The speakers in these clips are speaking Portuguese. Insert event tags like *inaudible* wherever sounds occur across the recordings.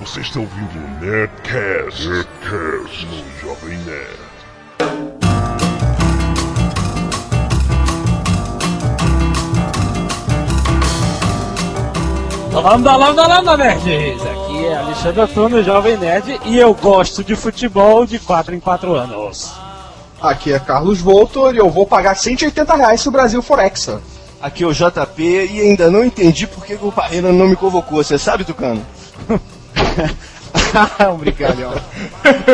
Você está ouvindo o Nerdcast, Nerdcast no Jovem Nerd. Lambda, lambda, lambda, nerds! Aqui é Alexandre Antônio, Jovem Nerd, e eu gosto de futebol de 4 em 4 anos. Aqui é Carlos Voltor e eu vou pagar 180 reais se o Brasil for hexa. Aqui é o JP e ainda não entendi por que o Parreira não me convocou. Você sabe, Tucano? *laughs* *laughs* um brincalhão.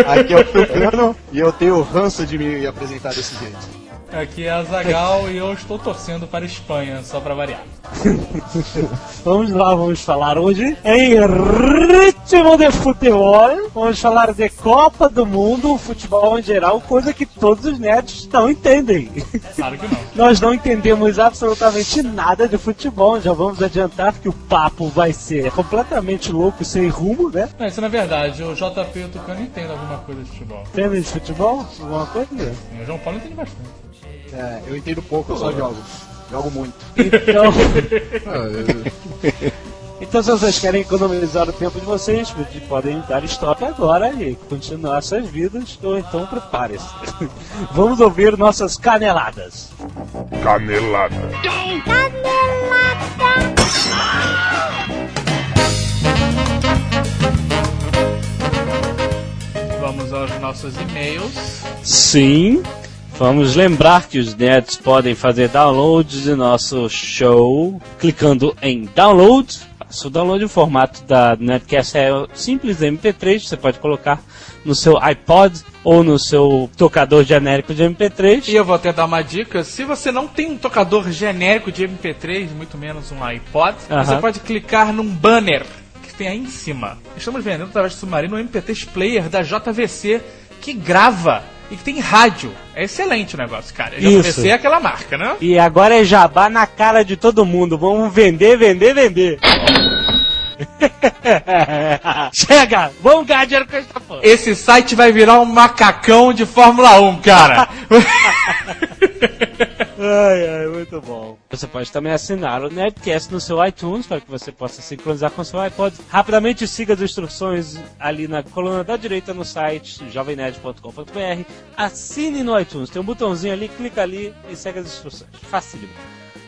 Aqui é o Tucano e eu tenho ranço de me apresentar desse jeito. Aqui é a Zagal e eu estou torcendo para a Espanha, só para variar. *laughs* Vamos lá, vamos falar hoje em ritmo de futebol. Vamos falar de Copa do Mundo, futebol em geral, coisa que todos os nerds não entendem. Claro que não. Nós não entendemos absolutamente nada de futebol, já vamos adiantar que o papo vai ser completamente louco sem rumo, né? Não, isso não é verdade. O JP e o Tucano entendem alguma coisa de futebol. Entendem de futebol? Alguma coisa? O João Paulo entende bastante. É, eu entendo pouco, eu só jogo. Jogo muito. Então. *laughs* Então, se vocês querem economizar o tempo de vocês, podem dar estoque agora e continuar suas vidas, ou então prepare-se. *laughs* Vamos ouvir nossas caneladas. Canelada. Vamos aos nossos e-mails. Sim, vamos lembrar que os nerds podem fazer download de nosso show clicando em download. O download, o formato da Nerdcast é simples MP3, você pode colocar no seu iPod ou no seu tocador genérico de MP3. E eu vou até dar uma dica: se você não tem um tocador genérico de MP3, muito menos um iPod, Aham. você pode clicar num banner que tem aí em cima. Estamos vendendo através do submarino um MP3 player da JVC que grava e que tem rádio. É excelente o negócio, cara. A JVC Isso. aquela marca, né? E agora é jabá na cara de todo mundo. Vamos vender, vender, vender. *laughs* Chega! Vamos ganhar dinheiro com essa porra. Esse site vai virar um macacão de Fórmula 1, cara. *laughs* Ai, ai, muito bom. Você pode também assinar o Nerdcast no seu iTunes para que você possa sincronizar com o seu iPod. Rapidamente siga as instruções ali na coluna da direita no site jovemnerd.com.br. Assine no iTunes, tem um botãozinho ali, clica ali e segue as instruções. Facílimo.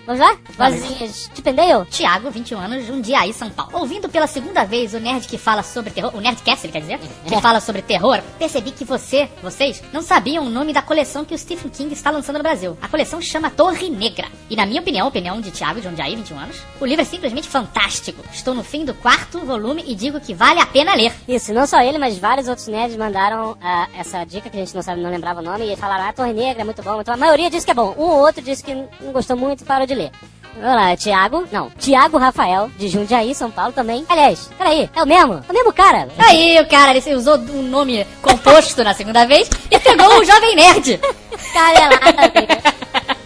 Vamos lá? Vozinhas de Pendeio? Tiago, 21 anos, Jundiaí, São Paulo. Ouvindo pela segunda vez o nerd que fala sobre terror, o Nerdcast, ele quer dizer, que fala sobre terror, percebi que você, vocês, não sabiam o nome da coleção que o Stephen King está lançando no Brasil. A coleção chama Torre Negra. E na minha opinião, opinião de Tiago, Jundiaí, 21 anos, o livro é simplesmente fantástico. Estou no fim do quarto volume e digo que vale a pena ler. Isso, não só ele, mas vários outros nerds mandaram ah, essa dica que a gente não sabe, não lembrava o nome, e falaram, ah, Torre Negra é muito bom. Então a maioria disse que é bom. Um ou outro disse que não gostou muito e parou de ler. Vamos lá, Tiago, não, Tiago Rafael, de Jundiaí, São Paulo também. Aliás, peraí, é o mesmo? É o mesmo cara. Aí o cara, ele usou um nome composto na segunda vez e pegou o Jovem Nerd. *laughs* Canelada, amigo.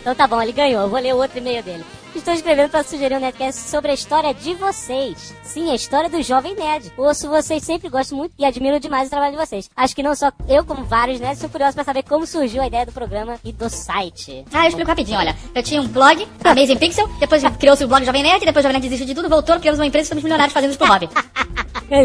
Então tá bom, ele ganhou. Eu vou ler o outro e-mail dele. Estou escrevendo para sugerir um Nerdcast sobre a história de vocês. Sim, a história do Jovem Nerd. Ouço vocês sempre, gosto muito e admiro demais o trabalho de vocês. Acho que não só eu, como vários nerds, sou curioso para saber como surgiu a ideia do programa e do site. Ah, eu explico rapidinho, olha. Eu tinha um blog, Amazing Pixel, depois *laughs* criou-se o blog Jovem Nerd, depois o Jovem Nerd desistiu de tudo, voltou, criamos uma empresa e estamos milionários fazendo isso por hobby.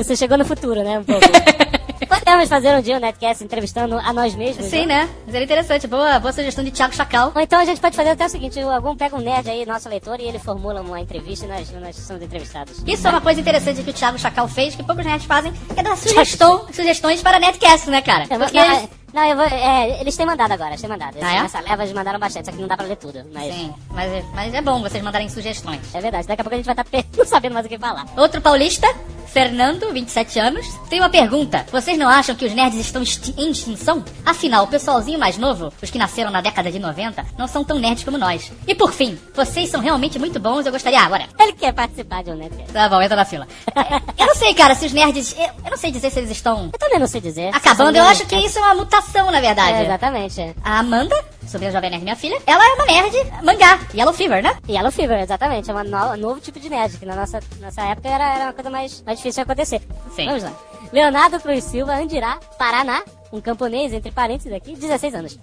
Você chegou no futuro, né? Um pouco. *laughs* Podemos fazer um dia um Nerdcast entrevistando a nós mesmos. Sim, né? Mas era interessante. Boa, boa sugestão de Thiago Chacal. Ou então a gente pode fazer até o seguinte: algum pega um nerd aí, nosso leitor, e ele formula uma entrevista e nós, nós somos entrevistados. Isso é uma coisa interessante que o Thiago Chacal fez, que poucos nerds fazem, que é dar sugestão, sugestões para Netcast, né, cara? É, Porque... não, não, eu vou, é, eles têm mandado agora, eles têm mandado. Eles, Ah, é? Nessa leva eles mandaram bastante, só que não dá pra ler tudo. Mas Sim, mas, é- mas é bom vocês mandarem sugestões. é verdade, daqui a pouco a gente vai estar pe- *laughs* não sabendo mais o que falar. Outro paulista, Fernando, 27 anos, tem uma pergunta. Vocês não acham que os nerds estão exti- em extinção? Afinal, o pessoalzinho mais novo, os que nasceram na década de 90, não são tão nerds como nós. E por fim, vocês são realmente muito bons, eu gostaria... Ah, agora... Ele quer participar de um Nerdcast. Tá bom, entra na fila. *laughs* Eu não sei, cara, se os nerds... Eu, eu não sei dizer se eles estão Eu também não sei dizer. acabando. Eu acho que isso é uma mutação, na verdade. É, exatamente. A Amanda, sobre a Jovem Nerd, minha filha, ela é uma nerd mangá, Yellow Fever, né? Yellow Fever, exatamente. É uma no- um novo tipo de nerd, que na nossa, nossa época era, era uma coisa mais, mais difícil de acontecer. Sim. Vamos lá. Leonardo Cruz Silva, Andirá, Paraná, um camponês, entre parênteses aqui, 16 anos.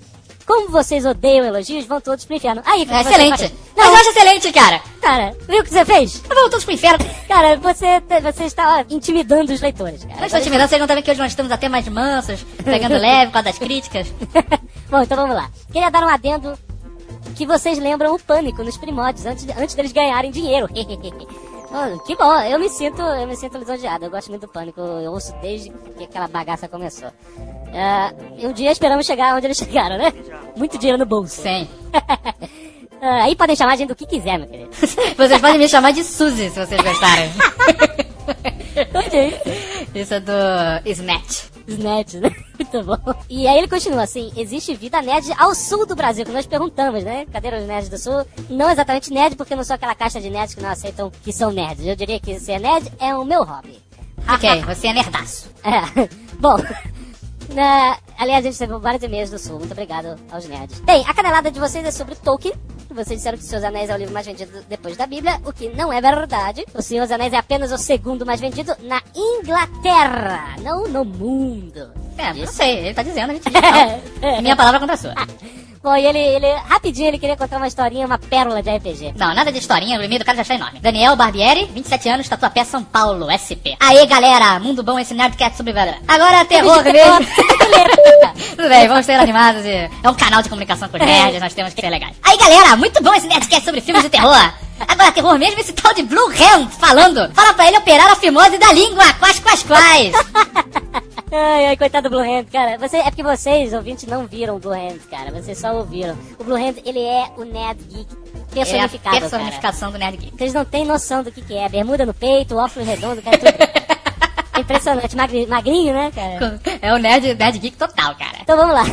Como vocês odeiam elogios, vão todos pro inferno. Aí, É excelente. faz- Mas eu Não, acho excelente, cara. cara, viu o que você fez? Vamos todos pro inferno. Cara, você, você está ó, intimidando os leitores, cara. Não estou intimidando, vocês não sabem que hoje nós estamos até mais mansos, pegando *laughs* leve por causa das críticas. *laughs* Bom, então vamos lá. Queria dar um adendo que vocês lembram o pânico nos primórdios, antes, antes deles ganharem dinheiro. *laughs* Oh, que bom, eu me sinto, eu me sinto lisonjeado, eu gosto muito do pânico, eu ouço desde que aquela bagaça começou. E um dia esperamos chegar onde eles *laughs* chegaram, né? Muito dinheiro no bolso. Sim. *laughs* Ah, aí podem chamar a gente do que quiser, meu querido. *laughs* Vocês podem me chamar de Suzy, se vocês gostarem. ok. Isso é do Snatch. Snatch, né? Muito bom. E aí ele continua assim: existe vida nerd ao sul do Brasil, que nós perguntamos, né? Cadê os nerds do sul? Não exatamente nerd, porque eu não sou aquela caixa de nerds que não aceitam que são nerds. Eu diria que ser nerd é o meu hobby. Ok, você é nerdaço. É. Bom. Na... Aliás, a gente recebeu vários e-mails do Sul. Muito obrigado aos nerds. Bem, a canelada de vocês é sobre Tolkien. Vocês disseram que Seus Anéis é o livro mais vendido depois da Bíblia, o que não é verdade. O Senhor dos Anéis é apenas o segundo mais vendido na Inglaterra, não no mundo. É, não sei, ele tá dizendo, a gente diz, não. *laughs* Minha palavra contra a sua. Bom, e ele, ele, rapidinho, ele queria contar uma historinha, uma pérola de RPG. Não, nada de historinha, o e-mail do cara já está enorme. Daniel Barbieri, 27 anos, Tatuapé, São Paulo, SP. Aê, galera, mundo bom esse Nerdcast sobre velho. Agora, terror mesmo. *laughs* Tudo bem, vamos ter animados e... É um canal de comunicação com os nerds, nós temos que ser legais. Aí, galera, muito bom esse Nerdcast sobre filmes de terror. Agora, terror mesmo, esse tal de Blue Hand falando. Fala pra ele operar a fimose da língua, quais, quais, quais. *laughs* Ai, ai, coitado do Blue Hand, cara. Você, é porque vocês, ouvintes, não viram o Blue Hand, cara. Vocês só ouviram. O Blue Hand, ele é o Nerd Geek É a personificado, cara. personificação do Nerd Geek. Vocês não têm noção do que, que é. Bermuda no peito, óculos redondo, cara, tudo. *laughs* Impressionante. Magri- magrinho, né, cara? É o Nerd, Nerd Geek total, cara. Então vamos lá.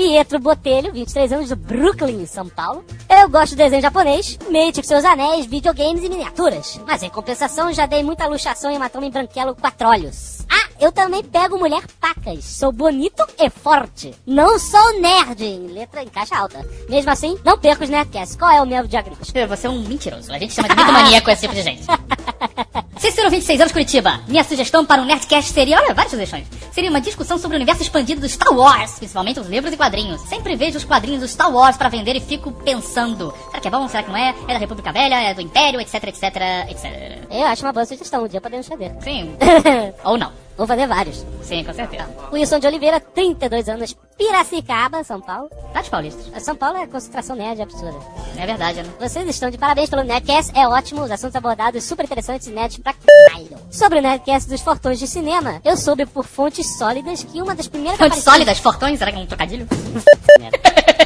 Pietro Botelho, 23 anos, do Brooklyn, São Paulo. Eu gosto de desenho japonês, Mate com seus anéis, videogames e miniaturas. Mas em compensação, já dei muita luxação e matou em branquelo quatro olhos. Ah, eu também pego mulher pacas. Sou bonito e forte. Não sou nerd, em letra em caixa alta. Mesmo assim, não perco os Nerdcasts. Qual é o meu diagnóstico? Você é um mentiroso. A gente chama de mitomania com esse tipo de gente. *laughs* Cícero, 26 anos, Curitiba. Minha sugestão para um Nerdcast seria... Olha, várias sugestões. Seria uma discussão sobre o universo expandido do Star Wars, principalmente os livros e quadrinhos. Sempre vejo os quadrinhos do Star Wars para vender e fico pensando... Será que é bom? Será que não é? É da República Velha? É do Império? Etc, etc, etc. Eu acho uma boa sugestão. Um dia podemos fazer. Sim. *laughs* Ou não. Vou fazer vários. Sim, com certeza. Wilson de Oliveira, 32 anos, Piracicaba, São Paulo. Tá de paulista. São Paulo é concentração nerd absurda. É verdade, né? Vocês estão de parabéns pelo Nerdcast, é ótimo, os assuntos abordados super interessantes e nerds pra caralho. Sobre o Nerdcast dos Fortões de Cinema, eu soube por fontes sólidas que uma das primeiras Fontes sólidas, fortões, será que é um trocadilho? *laughs*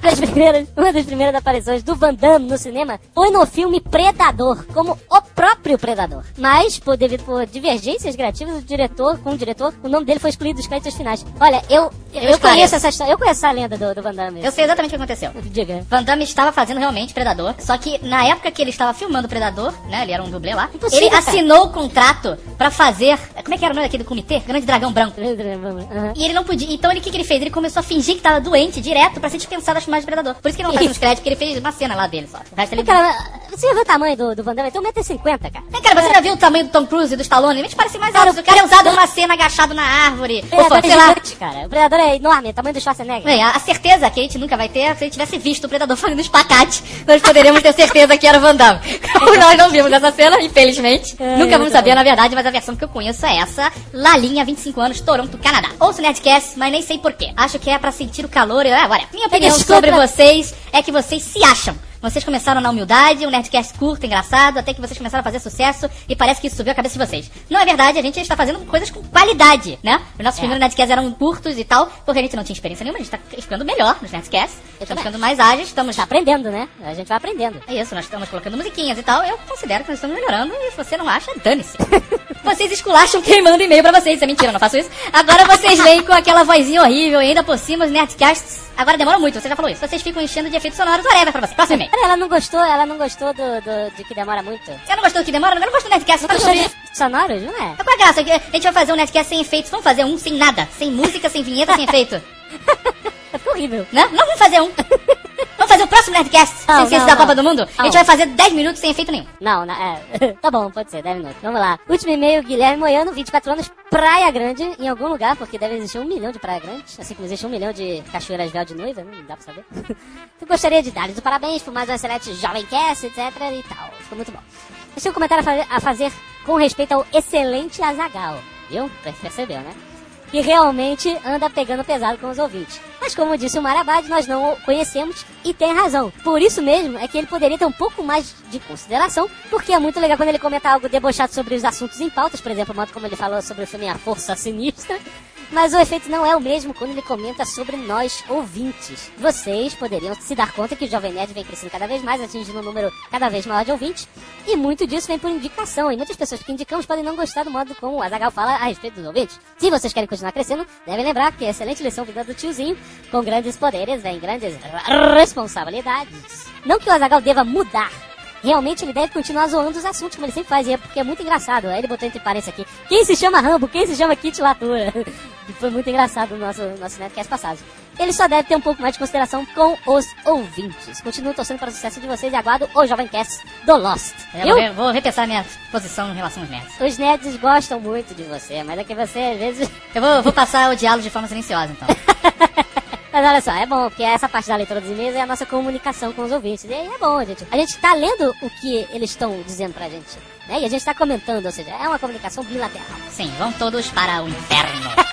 das primeiras, *laughs* uma das primeiras aparições do Van Damme no cinema foi no filme Predador, como o próprio Predador. Mas, por, devido por divergências criativas, o diretor, com o diretor, o nome dele foi excluído dos créditos finais. Olha, eu, eu, esclareço. conheço essa história, eu conheço essa lenda do, do Van Damme. Eu sei exatamente o que aconteceu. Diga. Van Damme estava fazendo realmente Predador, só que na época que ele estava filmando Predador, né, ele era um dublê lá, Impossível, ele cara. assinou o contrato pra fazer, como é que era o nome daquele comitê? Grande Dragão Branco. Aham. E ele não podia, então ele o que, que ele fez? Ele começou a fingir que tava doente direto pra ser dispensado das de Predador. Por isso que ele não faz *laughs* nos créditos, que ele fez uma cena lá dele só. O resto ele... Cara, você já viu o tamanho do, do Van Damme? Ele tem 1,50m, cara. Vem, cara, você já viu o tamanho do Tom Cruise e do Stallone? Eles parecem mais altos. O cara é usado numa cena agachado na árvore. O Predador é gigante, cara. O Predador é enorme, é tamanho do Schwarzenegger. Bem, a, a certeza que a gente nunca vai ter é se a gente tivesse visto o Predador fazendo espacate, nós poderíamos ter certeza que era o Van Damme. *laughs* Como nós não vimos essa cena, infelizmente. É, nunca vamos muito saber, na verdade, mas a versão que eu conheço é essa. Lalinha, 25 anos, Toronto, Canadá. Ouço Nerdcast, mas nem sei porquê. Acho que é pra sentir o calor e... Ah, agora, minha opinião sobre vocês é que vocês se acham. Vocês começaram na humildade, um Nerdcast curto, engraçado, até que vocês começaram a fazer sucesso e parece que isso subiu a cabeça de vocês. Não é verdade, a gente está fazendo coisas com qualidade, né? Os nossos primeiros Nerdcasts eram curtos e tal, porque a gente não tinha experiência nenhuma, a gente tá ficando melhor nos Nerdcasts, estamos ficando mais ágeis, estamos... Tá aprendendo, né? A gente vai aprendendo. É isso, nós estamos colocando musiquinhas e tal, eu considero que nós estamos melhorando e se você não acha, dane-se. *laughs* Vocês esculacham quem manda e-mail pra vocês, isso é mentira, eu não faço isso. Agora vocês vêm com aquela vozinha horrível e ainda por cima os Nerdcasts... Agora demora muito, você já falou isso. Vocês ficam enchendo de efeitos sonoros, whatever pra você. Próximo e-mail. Ela não gostou, ela não gostou do, do- de que demora muito. Você não gostou do que demora? Eu não gostou do Nerdcast, Não para gostou de efeitos sonoros, não é? Qual a graça? A gente vai fazer um Nerdcast sem efeitos. Vamos fazer um sem nada. Sem música, sem vinheta, sem efeito. *laughs* Ficou horrível. Né? Não vamos fazer um. *laughs* Vamos fazer o próximo Nerdcast Não, sem ciência não, da não. Copa do Mundo? A gente Não. vai fazer 10 minutos sem efeito nenhum. Não, não, é. *laughs* tá bom, pode ser, 10 minutos. Vamos lá. Último e-mail, Guilherme Moiano, 24 anos, Praia Grande, em algum lugar, porque deve existir um milhão de Praia Grandes, assim como existe um milhão de cachoeiras véu de noiva, não dá pra saber. *laughs* Eu gostaria de dar-lhes os parabéns por mais um excelente Jovem Cast, etc e tal. Ficou muito bom. Tenho um comentário a fazer, a fazer com respeito ao excelente Azagal, viu? Percebeu, né? que realmente anda pegando pesado com os ouvintes. Mas como disse o Marabad, nós não o conhecemos e tem razão. Por isso mesmo é que ele poderia ter um pouco mais de consideração, porque é muito legal quando ele comenta algo debochado sobre os assuntos em pautas, por exemplo, o modo como ele falou sobre o filme A Força Sinistra. Mas o efeito não é o mesmo quando ele comenta sobre nós ouvintes. Vocês poderiam se dar conta que o Jovem Nerd vem crescendo cada vez mais, atingindo um número cada vez maior de ouvintes. E muito disso vem por indicação. E muitas pessoas que indicamos podem não gostar do modo como o Azagal fala a respeito dos ouvintes. Se vocês querem continuar crescendo, devem lembrar que a excelente lição vinda do tiozinho, com grandes poderes vem grandes responsabilidades. Não que o Azagal deva mudar. Realmente ele deve continuar zoando os assuntos, como ele sempre faz, e é porque é muito engraçado. Aí ele botou entre parênteses aqui. Quem se chama Rambo? Quem se chama Kit Latura? *laughs* E foi muito engraçado no nosso, nosso Netcast passado. Ele só deve ter um pouco mais de consideração com os ouvintes. Continuo torcendo para o sucesso de vocês e aguardo o Jovem Cast do Lost. Eu re- vou repensar minha posição em relação aos nerds. Os nerds gostam muito de você, mas é que você às vezes. Eu vou, vou passar o diálogo de forma silenciosa, então. *laughs* Mas olha só, é bom, porque essa parte da leitura dos e-mails é a nossa comunicação com os ouvintes. E aí é bom, gente. A gente tá lendo o que eles estão dizendo pra gente. Né? E a gente tá comentando, ou seja, é uma comunicação bilateral. Sim, vão todos para o inferno. *laughs*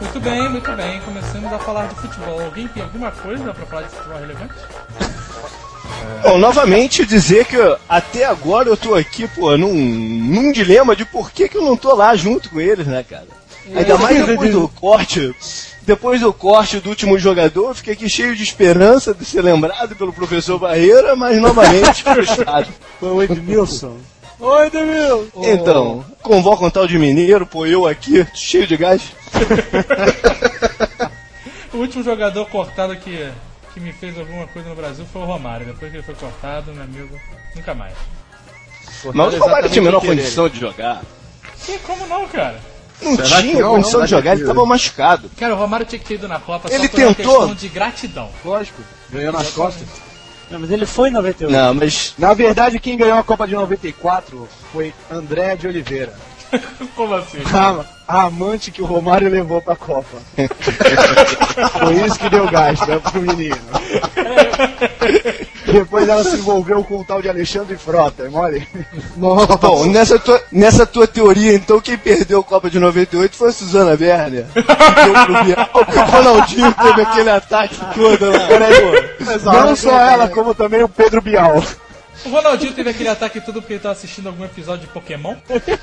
Muito bem, muito bem. Começamos a falar de futebol. Alguém tem alguma coisa pra falar de futebol relevante? Bom, novamente dizer que até agora eu tô aqui, pô, num, num dilema de por que, que eu não tô lá junto com eles, né, cara? Ainda mais *laughs* depois do corte. Depois do corte do último jogador, eu fiquei aqui cheio de esperança de ser lembrado pelo professor Barreira, mas novamente *laughs* frustrado. Foi o Edmilson. Oi, Edmilson! Então, convoca um tal de mineiro, pô, eu aqui, cheio de gás. *laughs* O último jogador cortado que, que me fez alguma coisa no Brasil foi o Romário. Depois que ele foi cortado, meu amigo, nunca mais. Mas o Romário tinha a menor querer. condição de jogar. Que, como não, cara? Não Será que tinha não? condição Não, de jogar, ele não. tava machucado. Cara, o Romário tinha que ter ido na Copa Ele só por uma tentou. questão de gratidão. Lógico, ganhou nas costas. Não, mas ele foi em 98. Não, mas Na verdade, quem ganhou a Copa de 94 foi André de Oliveira. *laughs* Como assim? A, a amante que o Romário levou pra Copa. *laughs* foi isso que deu gás né, pro menino. Depois ela se envolveu com o tal de Alexandre Frota, é mole? Nossa. Bom, nessa tua, nessa tua teoria, então, quem perdeu a Copa de 98 foi a Suzana Werner. Porque o Ronaldinho teve aquele ataque todo lá. Não só ela, como também o Pedro Bial. O Ronaldinho teve aquele ataque tudo porque ele tava assistindo algum episódio de Pokémon?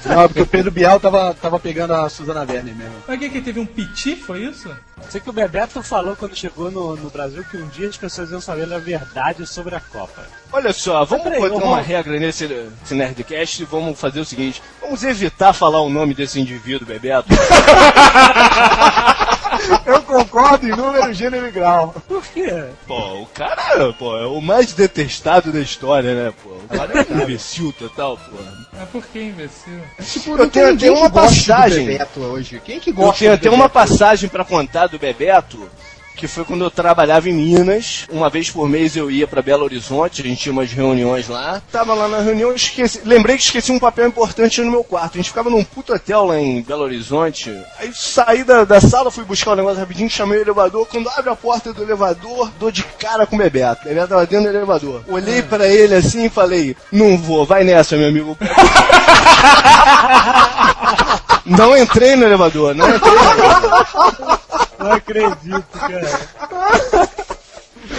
Não, porque o Pedro Bial tava, tava pegando a Suzana Werner mesmo. Mas que que teve um piti, foi isso? Sei que o Bebeto falou quando chegou no, no Brasil que um dia as pessoas iam saber a verdade sobre a Copa. Olha só, vamos Peraí, botar vamos- uma regra nesse, nesse Nerdcast e vamos fazer o seguinte: vamos evitar falar o nome desse indivíduo, Bebeto. *laughs* Eu concordo em número, gênero e grau. Por quê? Pô, o cara, pô, é o mais detestado da história, né, pô? O cara é um imbecil total, pô. Mas por que imbecil? Tipo, Eu tenho até uma passagem. Bebeto hoje. Quem que Eu gosta tenho do até uma passagem pra contar do Bebeto, que foi quando eu trabalhava em Minas. Uma vez por mês eu ia pra Belo Horizonte, a gente tinha umas reuniões lá. Tava lá na reunião, eu esqueci, lembrei que esqueci um papel importante no meu quarto. A gente ficava num puto hotel lá em Belo Horizonte. Aí saí da, da sala, fui buscar o negócio rapidinho, chamei o elevador. Quando abre a porta do elevador, dou de cara com o Bebeto. O Bebeto tava dentro do elevador. Olhei pra ele assim e falei: Não vou, vai nessa, meu amigo. *laughs* Não entrei no elevador, não entrei no elevador. Não acredito, cara.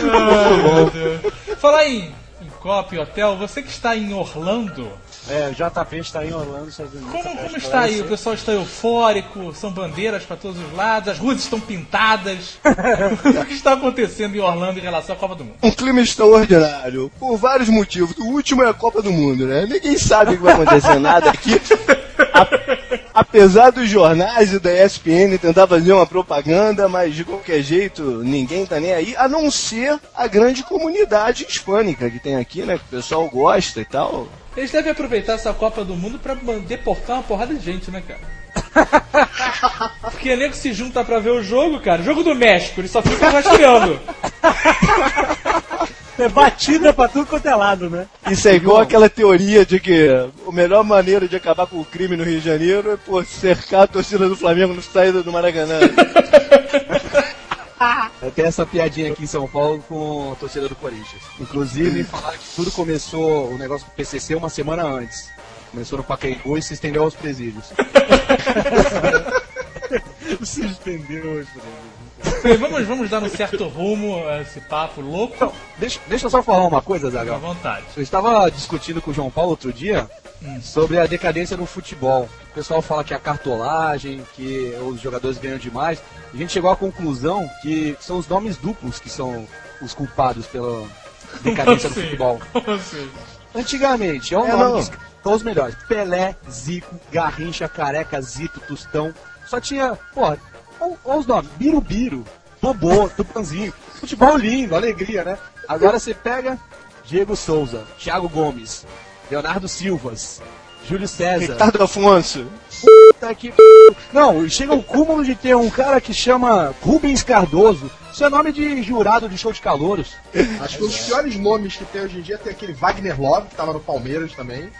Meu Deus. Falar em, em Copa e hotel, você que está em Orlando, É, o JP está em Orlando, Estados Unidos. como, como está aí? O pessoal está eufórico, são bandeiras para todos os lados, as ruas estão pintadas. *laughs* o que está acontecendo em Orlando em relação à Copa do Mundo? um clima extraordinário, por vários motivos. O último é a Copa do Mundo, né? Ninguém sabe o que vai acontecer nada aqui. *laughs* Apesar dos jornais e da ESPN tentar fazer uma propaganda, mas de qualquer jeito ninguém tá nem aí, a não ser a grande comunidade hispânica que tem aqui, né? Que o pessoal gosta e tal. Eles devem aproveitar essa Copa do Mundo pra man- deportar uma porrada de gente, né, cara? *laughs* Porque nego se junta pra ver o jogo, cara. Jogo do México, eles só ficam rastreando. *laughs* É batida pra tudo quanto é lado, né? Isso é igual aquela teoria de que a melhor maneira de acabar com o crime no Rio de Janeiro é por cercar a torcida do Flamengo no saída do Maracanã. *laughs* Tem essa piadinha aqui em São Paulo com a torcida do Corinthians. Inclusive, falaram que tudo começou, o negócio do PCC, uma semana antes. Começou no Pacaembu e se estendeu aos presídios. *laughs* Se estendeu hoje, Bem, vamos, vamos dar um certo rumo a esse papo louco. Então, deixa, deixa eu só falar uma coisa, Fica à Zagal. vontade. Eu estava discutindo com o João Paulo outro dia sobre a decadência do futebol. O pessoal fala que é a cartolagem, que os jogadores ganham demais. A gente chegou à conclusão que são os nomes duplos que são os culpados pela *laughs* decadência do assim? futebol. Assim? Antigamente, é o É, nome não. os melhores. Pelé, Zico, Garrincha, Careca, Zito, Tostão. Só tinha, porra, olha os nomes. Birubiru, Bobô, Tupanzinho. Futebol lindo, alegria, né? Agora você pega Diego Souza, Thiago Gomes, Leonardo Silvas, Júlio César. Ricardo Afonso. Puta que p... Não, chega o cúmulo de ter um cara que chama Rubens Cardoso. Isso é nome de jurado de show de calouros. Acho que um dos piores nomes que tem hoje em dia tem aquele Wagner Love, que tava no Palmeiras também.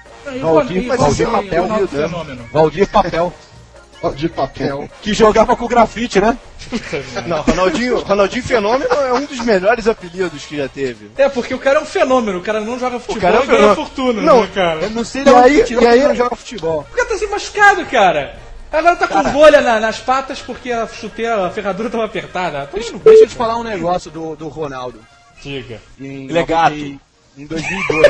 Valdir- e- Valdir e- Papel. Valdir Papel, De papel. *laughs* que jogava com grafite, né? *laughs* Não, Ronaldinho, Ronaldinho Fenômeno é um dos melhores apelidos que já teve. É, porque o cara é um fenômeno, o cara não joga futebol cara é um e ganha fortuna, Não. né, cara? Eu não sei E aí- que tirou e aí- não joga futebol. O cara tá se machucado, cara. Agora tá com bolha na- nas patas porque a chuteira, a ferradura tava apertada. Deixa, deixa eu te falar um negócio do, do Ronaldo. Diga. Em Ele é gato. 90 Em 2002.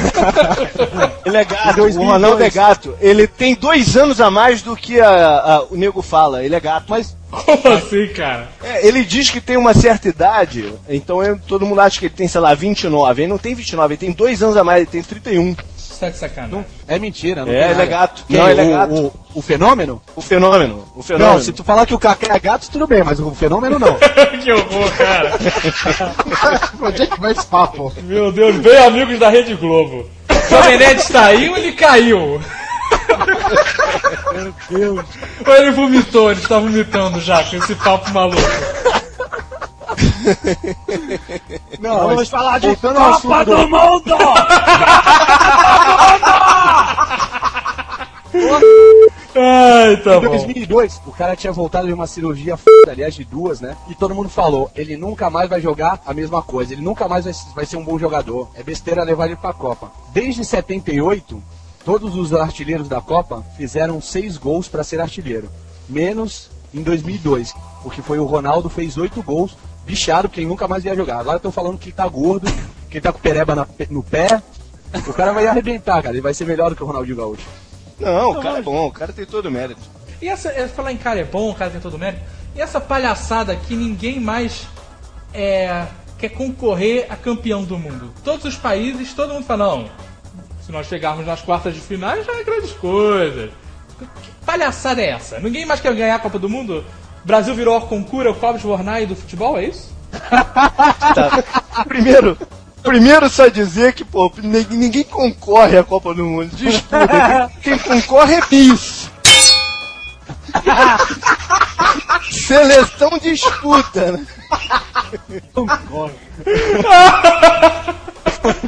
*laughs* Ele é gato, Em 2002. o Ronaldo é gato. Ele tem dois anos a mais do que a- a- o nego fala. Ele é gato. Mas Como assim, cara? é, ele diz que tem uma certa idade, então é- todo mundo acha que ele tem, sei lá, 29. Ele não tem 29, ele tem dois anos a mais, ele tem 31. Tá de sacanagem. é mentira, não É, ele é gato. Quem? Não, ele é o, gato. O, o fenômeno? O fenômeno. O fenômeno. Não, se tu falar que o Kaká é gato, tudo bem, mas o fenômeno não. *laughs* que horror, cara. *laughs* Onde é que vai esse papo? Meu Deus, bem amigos da Rede Globo. Jovem Nerd está aí ou ele caiu? Meu Deus. Ou ele vomitou, ele está vomitando já com esse papo maluco. *laughs* Não, Vamos mas falar de voltando ao Copa assunto do Mundo! *laughs* Ai, tá Em bom. 2002, o cara tinha voltado de uma cirurgia f... aliás, de duas, né? E todo mundo falou, ele nunca mais vai jogar a mesma coisa, ele nunca mais vai, vai ser um bom jogador. É besteira levar ele pra Copa. Desde 78, todos os artilheiros da Copa fizeram seis gols pra ser artilheiro. Menos em 2002, porque foi o Ronaldo fez oito gols, bichado, porque ele nunca mais ia jogar. Agora estão falando que ele tá gordo, que ele tá com pereba na- no pé. O cara vai arrebentar, cara. Ele vai ser melhor do que o Ronaldinho Gaúcho. Não, o cara é bom, o cara tem todo o mérito. E essa, é, falar em cara é bom, o cara tem todo o mérito. E essa palhaçada que ninguém mais é, quer concorrer a campeão do mundo. Todos os países, todo mundo fala, não, se nós chegarmos nas quartas de finais já é grandes coisas. Que palhaçada é essa? Ninguém mais quer ganhar a Copa do Mundo? Brasil virou a concura, o Clóvis Bornai do futebol, é isso? Primeiro, primeiro só dizer que, pô, ninguém, concorre à Copa do Mundo. Disputa. Quem, concorre é bis. Seleção disputa, né?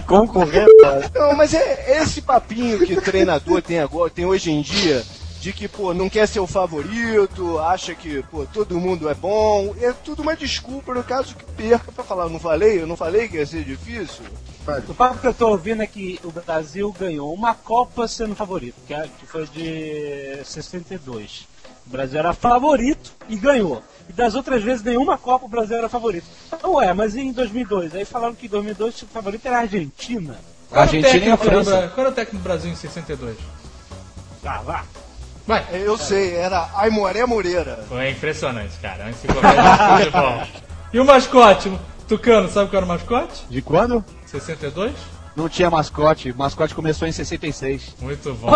Concorrer. Não, mas é esse papinho que o treinador tem agora, tem hoje em dia, de que, pô, não quer ser o favorito, acha que, pô, todo mundo é bom. É tudo uma desculpa no caso que perca pra falar, não falei, eu não falei que ia ser difícil. O papo que eu tô ouvindo é que o Brasil ganhou uma Copa sendo favorito, que é- foi de 62. O Brasil era favorito e ganhou. E das outras vezes, nenhuma Copa o Brasil era favorito. Então, ué, mas e em 2002? Aí falaram que em 2002 o favorito era a Argentina. O Argentina e a França. Qual era o técnico do Brasil em 62? Ah, vá. Vai. Eu sei, era Aimoré Moreira. Foi impressionante, cara. É enciclopédia de futebol. E o mascote? Tucano, sabe qual era o mascote? De quando? 62? Não tinha mascote. O mascote começou em 66. Muito bom.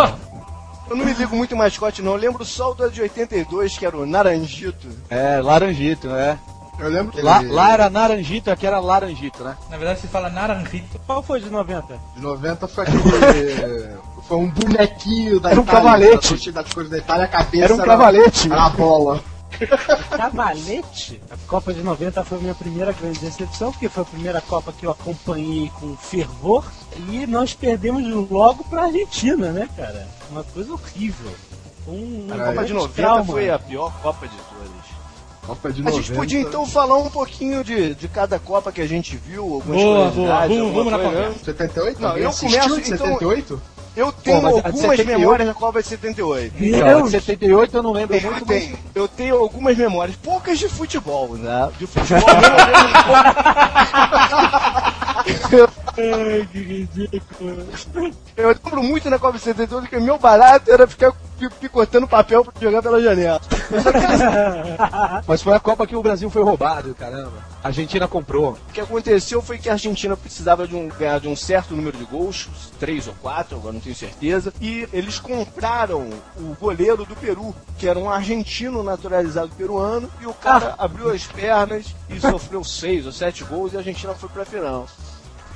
Eu não me ligo muito em mascote, não. Eu lembro só o da de 82, que era o Naranjito. É, Laranjito, né? Eu lembro que Lá, ele- lá era Naranjito, aqui era Laranjito, né? Na verdade se fala naranjito. Qual foi de 90? de 90 foi aquele. Foi um bonequinho da Era um Itália, cavalete. da coisas da Itália, a cabeça Era um cavalete. Era a bola. *laughs* Cavalete? A Copa de 90 foi a minha primeira grande decepção, porque foi a primeira Copa que eu acompanhei com fervor. E nós perdemos logo pra Argentina, né, cara? Uma coisa horrível. Um, um A Copa de 90 trauma. foi a pior Copa de todas. Copa de A 90. gente podia então falar um pouquinho de, de cada Copa que a gente viu, algumas Boa, curiosidades, boa. Vamos- alguma vamos na né? 78? Não, eu começo, de então- 78? Eu tenho de algumas 78 memórias da Copa de 78. Então, Eu- de 78 eu não lembro Eu muito, tenho, eu tenho algumas memórias, poucas de futebol, né? De futebol *laughs* *laughs* Ai, que ridículo. *laughs* Eu lembro muito na Copa de 78 que meu barato era ficar pi- picotando papel pra jogar pela janela. *laughs* Mas foi a Copa que o Brasil foi roubado, caramba. A Argentina comprou. O que aconteceu foi que a Argentina precisava de um, ganhar de um certo número de gols, três ou quatro, agora não tenho certeza, e eles compraram o goleiro do Peru, que era um argentino naturalizado peruano, e o cara abriu as pernas e sofreu seis ou sete gols e a Argentina foi pra final.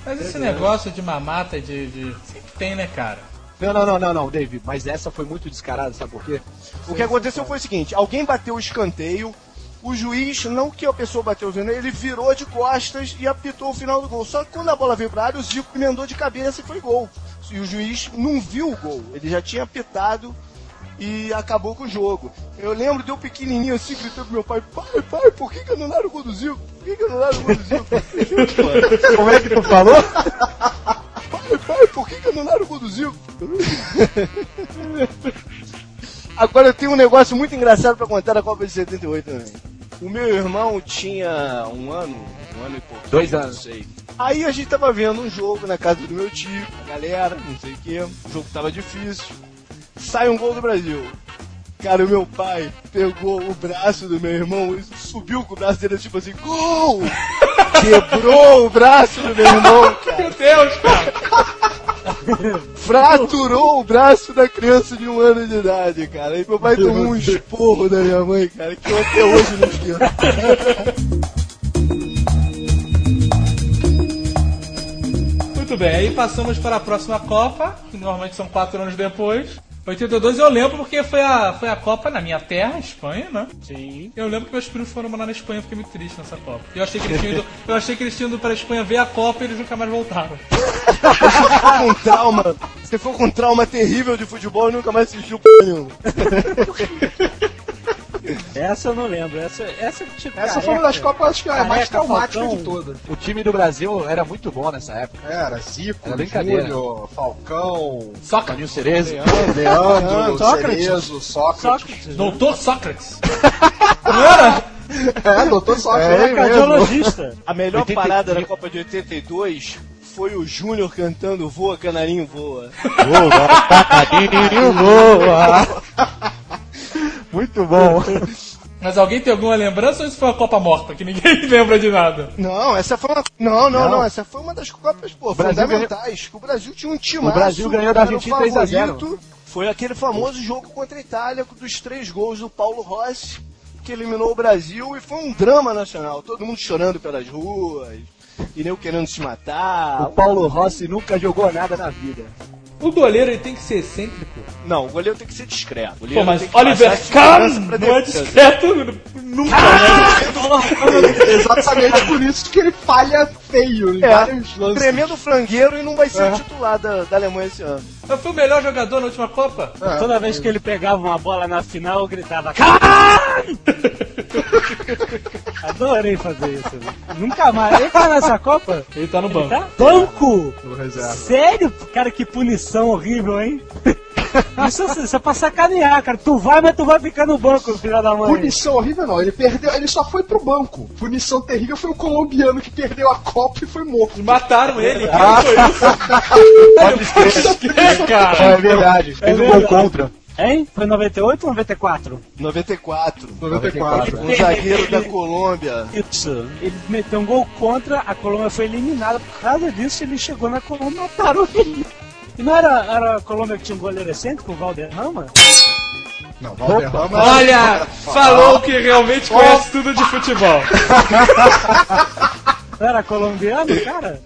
Mas esse negócio de mamata de, de. Sempre tem, né, cara? Não, não, não, não, não, David. Mas essa foi muito descarada, sabe por quê? O que aconteceu foi o seguinte: alguém bateu o escanteio, o juiz, não que a pessoa bateu o escanteio, ele virou de costas e apitou o final do gol. Só que quando a bola veio pra área, o Zico emendou de cabeça e foi gol. E o juiz não viu o gol, ele já tinha apitado e acabou com o jogo. Eu lembro de eu pequenininho assim, gritando pro meu pai: Pai, pai, por que, que anularam o gol do Zico? Por que, que anularam o gol do Zico? *laughs* Como é que tu falou? *laughs* Pai, pai, por que, que anularam o gol do Zico? *laughs* Agora eu tenho um negócio muito engraçado pra contar da Copa de 78 também. O meu irmão tinha um ano, um ano e pouco. Dois não anos. sei. Aí a gente tava vendo um jogo na casa do meu tio, a galera, não sei o que. O jogo tava difícil. Sai um gol do Brasil. Cara, o meu pai pegou o braço do meu irmão e subiu com o braço dele tipo assim, gol! *laughs* Quebrou o braço do meu irmão, cara. Meu Deus, cara! *laughs* fraturou o braço da criança de um ano de idade, cara. E meu pai tomou um esporro da minha mãe, cara, que eu até hoje não esqueço. Muito bem, aí passamos para a próxima Copa, que normalmente são quatro anos depois. 82 eu lembro porque foi a, foi a Copa na minha terra, Espanha, né? Sim. Eu lembro que meus primos foram morar na Espanha, eu fiquei muito triste nessa Copa. Eu achei que eles tinham ido, *laughs* eu achei que eles tinham ido para a Espanha ver a Copa e eles nunca mais voltaram. com trauma. Você foi com um trauma terrível de futebol e nunca mais assistiu p nenhuma. *laughs* Essa eu não lembro. Essa, essa tipo, Essa foi uma das Copas acho que é a mais traumática Falcão. de todas. O time do Brasil era muito bom nessa época. Era Zico, Era brincadeira. Júnior, Falcão, Sócrates. Cerezo. Leandro, Sócrates. Cerezo, Sócrates. Sócrates. Doutor Sócrates. *laughs* Não era? É, doutor Sócrates. Era ele mesmo. cardiologista. A melhor 80 parada da Copa de 82 foi o Júnior cantando Voa, Canarinho, Voa. *laughs* *laughs* Muito bom. Mas alguém tem alguma lembrança ou isso foi uma Copa morta, que ninguém *laughs* lembra de nada? Não, essa foi uma. Não, não, não, Não. essa foi uma das Copas, pô, fundamentais. Que o Brasil tinha um time. O Brasil ganhou da Argentina 3 a 0. Foi aquele famoso jogo contra a Itália dos três gols do Paulo Rossi, que eliminou o Brasil e foi um drama nacional. Todo mundo chorando pelas ruas, e nem querendo se matar. O Paulo Rossi nunca jogou nada na vida. O goleiro ele tem que ser excêntrico. Não, o goleiro tem que ser discreto. O goleiro Pô, mas tem que Oliver Kahn não é discreto nunca, né? *laughs* Exatamente por isso que ele falha feio em É, vários lances. tremendo frangueiro e não vai ser titular da, da Alemanha esse ano. Mas foi o melhor jogador na última Copa? É. Toda vez que ele pegava uma bola na final, eu gritava Caralho! *laughs* Adorei fazer isso. né? Nunca mais. Ele tá nessa Copa? Ele tá no banco. Tá? Banco! No reserva. Sério? Cara, que punição horrível, hein? *laughs* Isso, isso é pra sacanear, cara. Tu vai, mas tu vai ficar no banco, filha da mãe. Punição horrível não, ele perdeu, ele só foi pro banco. Punição terrível foi o colombiano que perdeu a Copa e foi morto. Mataram ele. Ah. foi isso? *laughs* Que, cara? É verdade. Fez um gol contra. Hein? Foi 98 ou 94? 94. 94. Um zagueiro da Colômbia. Isso. Ele meteu um gol contra, a Colômbia foi eliminada. Por causa disso, ele chegou na Colômbia e mataram ele. E não era, era a Colômbia que tinha um goleiro excêntrico, o Valderrama? Não, Valderrama. Olha, falou que realmente conhece tudo de futebol. Não *laughs* era colombiano, cara?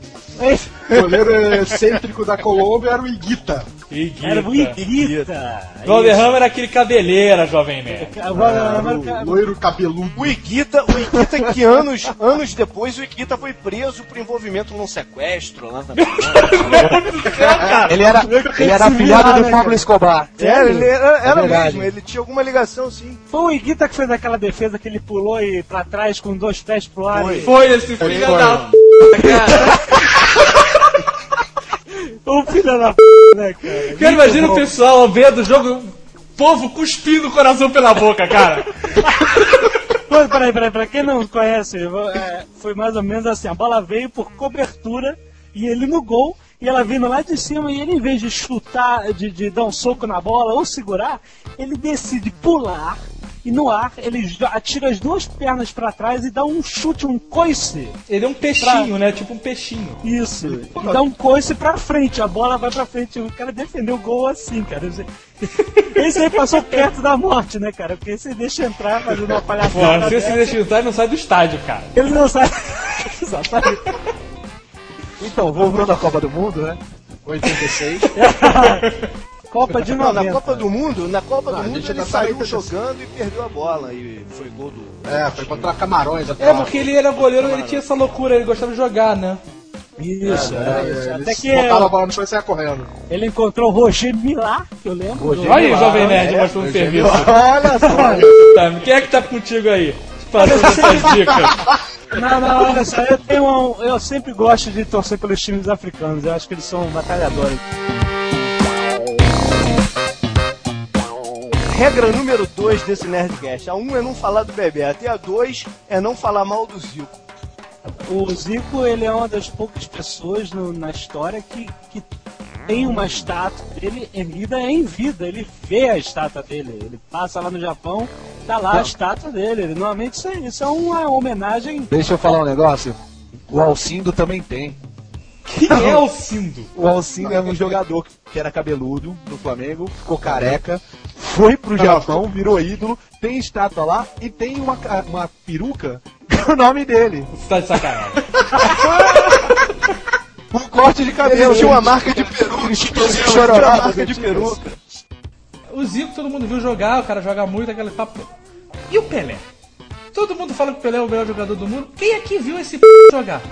O goleiro excêntrico da Colômbia era o Iguita. Era o Iguita. Valderrama era aquele cabeleira, jovem nerd. Era o loiro cabeludo. O Iguita, o Iguita que anos, anos depois, o Iguita foi preso por envolvimento num sequestro lá na Ele era, ele era afilhado do né, Pablo Escobar. É, ele era, era verdade. mesmo, ele tinha alguma ligação sim. Foi o Iguita que fez aquela defesa que ele pulou e pra trás com dois pés pro ar. Foi. e- Foi esse filho Foi. da *laughs* p, cara. O filho da p, né, cara? Cara, imagina o pessoal vendo o jogo, povo cuspindo o coração pela boca, cara. Pô, peraí, peraí, pra quem não conhece, é, foi mais ou menos assim, a bola veio por cobertura e ele no gol, e ela vindo lá de cima, e ele em vez de chutar, de, de dar um soco na bola ou segurar, ele decide pular, e no ar ele atira as duas pernas pra trás e dá um chute, um coice. Ele é um peixinho, né? Tipo um peixinho. Isso. E dá um coice pra frente, a bola vai pra frente. O cara defendeu o gol assim, cara. Esse- aí *laughs* passou perto da morte, né, cara? Porque você deixa entrar fazendo uma palhaçada. se você dessa, deixa entrar, ele não sai do estádio, cara. Ele não sabe. *laughs* Exatamente. Então, voltando à Copa do Mundo, né? 86. *laughs* Copa de *laughs* Não, 90. na Copa do Mundo, na Copa Não, do Mundo ele tá saiu jogando e perdeu a bola e foi gol do. É, foi contra Camarões. É, porque ele era goleiro, ele tinha essa loucura, ele gostava de jogar, né? Isso, é, isso. Ele Até que botava a bola no chão e saia correndo. ele encontrou o Roger Milá, que eu lembro. Roger Olha aí Jovem Nerd é, mostrando eu serviço. Olha só! *laughs* Tá, Quem é que tá contigo aí? Passando essas dicas. Não, não, olha só, eu, tenho um, eu sempre gosto de torcer pelos times africanos, eu acho que eles são batalhadores. Regra número 2 desse Nerdcast. A 1 um é não falar do Bebeto e a 2 é não falar mal do Zico. O Zico, ele é uma das poucas pessoas no- na história que, que tem uma estátua dele erguida em vida. Ele vê a estátua dele. Ele passa lá no Japão, tá lá a estátua dele. Ele, normalmente isso é, isso é uma homenagem. Deixa eu falar um negócio. O Alcindo também tem. Quem é o Cindo? O Alcindo é um jogador que era cabeludo no Flamengo, ficou careca, foi pro Japão, virou ídolo, tem estátua lá e tem uma, uma peruca com o nome dele. Você tá de sacanagem. *laughs* Um corte de cabelo. Ele tinha uma marca de peruca. Estilo Tinha uma marca de peruca. O Zico todo mundo viu jogar, o cara joga muito, aquele papo. todo. E o Pelé? Todo mundo fala que o Pelé é o melhor jogador do mundo. Quem aqui viu esse p jogar?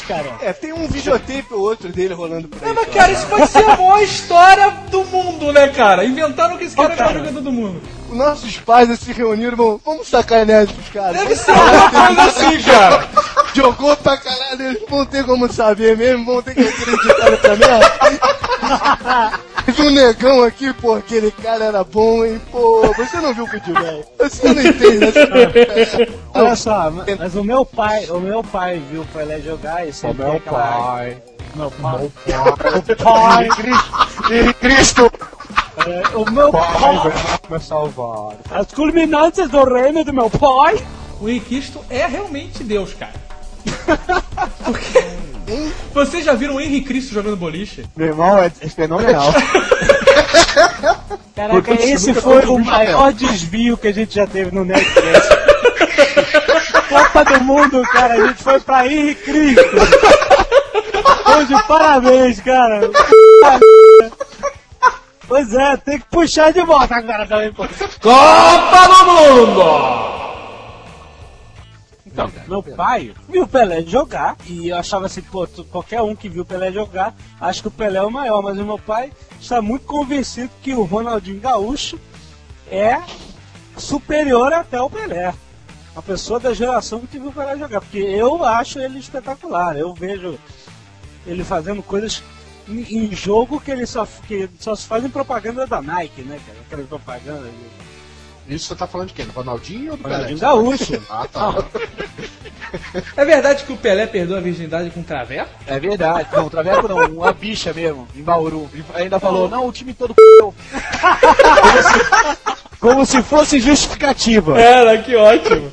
Cara, É, tem um videotape ou outro dele rolando por aí. Não, mas cara, isso pode ser a maior história do mundo, né, cara? Inventaram que esse cara é o melhor jogador do mundo. Os nossos pais se reuniram, vão, vamos sacanear esses caras. Deve ser alguma coisa assim, cara. *laughs* Jogou pra caralho, eles vão ter como saber mesmo, vão ter que acreditar nessa merda. Teve um negão aqui, pô, aquele cara era bom, hein, pô, você não viu o futebol. Você não entende essa olha só, mas o meu pai, o meu pai viu o Pelé jogar e sempre tem aquela- pai. Meu pai. O pai. *laughs* E Cristo. É, o meu Pai, pai. vai me salvar. As culminantes do reino do meu pai. O Henrique Cristo é realmente Deus, cara. *laughs* Porque. Vocês já viram o Henrique Cristo jogando boliche? Meu irmão é, é fenomenal. *laughs* Caraca, Porque esse foi o maior desvio que a gente já teve no Nerdcast. *laughs* Copa do Mundo, cara, a gente foi pra Henrique Cristo. Hoje, parabéns, cara. Pois é, tem que puxar de volta agora também, pô. Copa do Mundo! Então, meu pai viu o Pelé jogar e eu achava assim, pô, qualquer um que viu o Pelé jogar, acho que o Pelé é o maior, mas o meu pai está muito convencido que o Ronaldinho Gaúcho é superior até o Pelé. Uma pessoa da geração que viu o Pelé jogar, porque eu acho ele espetacular. Eu vejo ele fazendo coisas em, em jogo que ele só, que só se fazem propaganda da Nike, né, cara? Aquela propaganda Isso você tá falando de quem? Do Ronaldinho ou do Pelé? Ronaldinho Gaúcho. *laughs* Ah, tá. *laughs* É verdade que o Pelé perdeu a virgindade com traveco? É verdade. Não, Traveco não, uma bicha mesmo, em Bauru. Ele ainda falou, não, o time todo *laughs* Como se fosse justificativa. Era, que ótimo.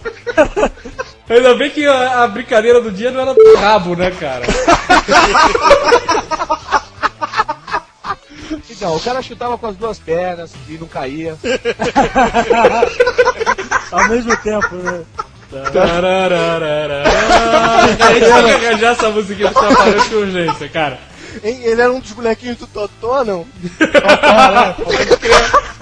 Ainda bem que a, a brincadeira do dia não era do rabo, né, cara? *laughs* Então, o cara chutava com as duas pernas e não caía. *laughs* Ao mesmo tempo, né? Tarararara. *laughs* A gente tem que arranjar essa musiquinha do Trapalhões com urgência, cara. Hein, Ele era um dos bonequinhos do Totó, não?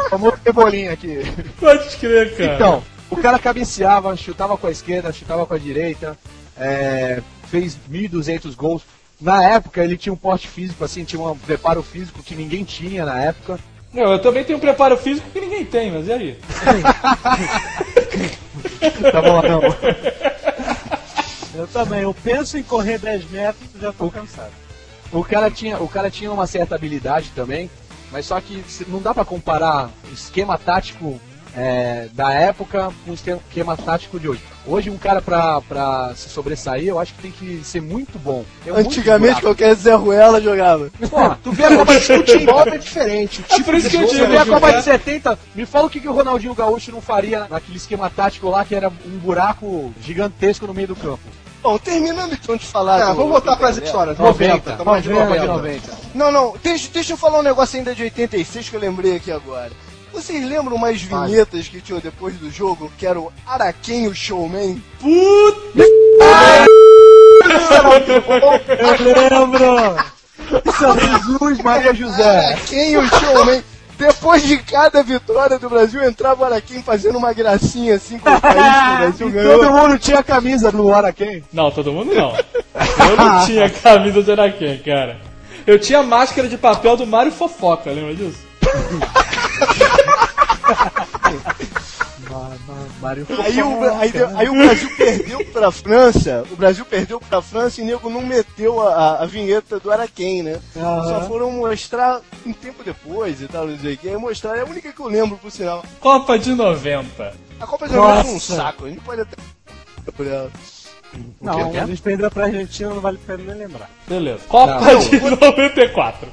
Famoso cebolinha aqui. Pode crer, cara. Então, o cara cabeceava, chutava com a esquerda, chutava com a direita, é, fez 1.200 gols. Na época ele tinha um porte físico, assim, tinha um preparo físico que ninguém tinha na época. Não, eu também tenho um preparo físico que ninguém tem, mas e aí? *laughs* Tá bom, não. Eu também. Eu penso em correr 10 metros e já tô cansado. O cara tinha, o cara tinha uma certa habilidade também, mas só que não dá pra comparar o esquema tático é, da época com o esquema, tático de hoje. Hoje um cara pra, pra se sobressair, eu acho que tem que ser muito bom. Muito Antigamente buraco. qualquer Zé Ruela jogava. Pô, tu vê a Copa de *laughs* Futebol é diferente. O É tipo por isso que eu digo, Tu vê a Copa de 70, me fala o que, que o Ronaldinho Gaúcho não faria naquele esquema tático lá que era um buraco gigantesco no meio do campo. Bom, terminando então de falar. É, do- vamos voltar para as Pelé. histórias. 90, 90, estamos de 90, 90. 90. Não, não, deixa, deixa eu falar um negócio ainda de 86 que eu lembrei aqui agora. Vocês lembram umas vinhetas que tinham depois do jogo, que era o Araquém o Showman? Eu lembro! Jesus Maria José. Araquém o Showman. Depois de cada vitória do Brasil, entrava o Araquém fazendo uma gracinha assim com o país que o Brasil E ganhou. todo mundo tinha camisa no Araquém. Não, todo mundo não. Eu não *laughs* tinha camisa de Araquém, cara. Eu tinha máscara de papel do Mário Fofoca, lembra disso? *laughs* Aí o, aí, deu- aí o Brasil perdeu pra França, o Brasil perdeu pra França e o nego não meteu a, a- vinheta do Araquém, né? Só foram mostrar um tempo depois e tal, não sei o que. Aí mostrar, é a única que eu lembro, por sinal. Copa de 90. A Copa de 90 foi um Nossa. saco, a gente pode até. por ela. Não, a gente perdeu pra Argentina, não vale a pena nem lembrar. Beleza. Copa de 94.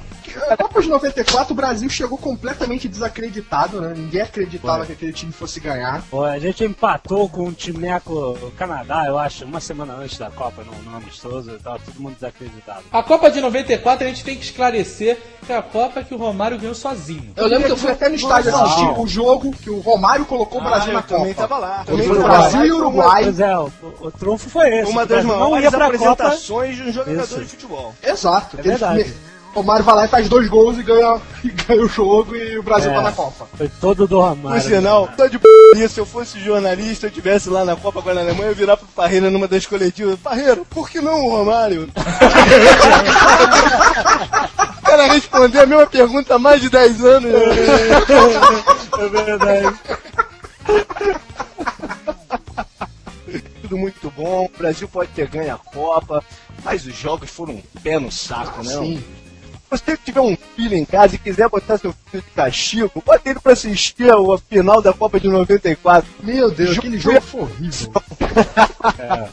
A Copa de 94, o Brasil chegou completamente desacreditado, né? Ninguém acreditava que aquele time fosse ganhar. Pô, a gente empatou com o timeco Canadá, eu acho, uma semana antes da Copa, no, no amistoso e tal, todo mundo desacreditado. A Copa de 94 a gente tem que esclarecer que é a Copa que o Romário ganhou sozinho. Eu lembro que eu fui até no estádio assistir o jogo que o Romário colocou o Brasil Ah, na eu também Copa. tava lá. Também foi tava lá. Brasil e Uruguai. Pois é, o, o trunfo foi esse. Uma o das Brasil não maiores pra Copa. apresentações de um jogador Isso. de futebol. Exato. É verdade. O Romário vai lá e faz dois gols e ganha, e ganha o jogo e o Brasil É. tá na Copa. Foi todo do Romário. Por sinal, tô de p se eu fosse jornalista, eu estivesse lá na Copa agora na Alemanha, eu ia virar pro Parreira numa das coletivas. Parreira, por que não o Romário? *laughs* o cara respondeu a mesma pergunta há mais de 10 anos. É verdade. Tudo muito bom, o Brasil pode ter ganho a Copa, mas os jogos foram um pé no saco, né? Sim. Se você tiver um filho em casa e quiser botar seu filho de castigo, bota ele pra assistir a final da Copa de 94. Meu Deus, aquele jogo foi horrível.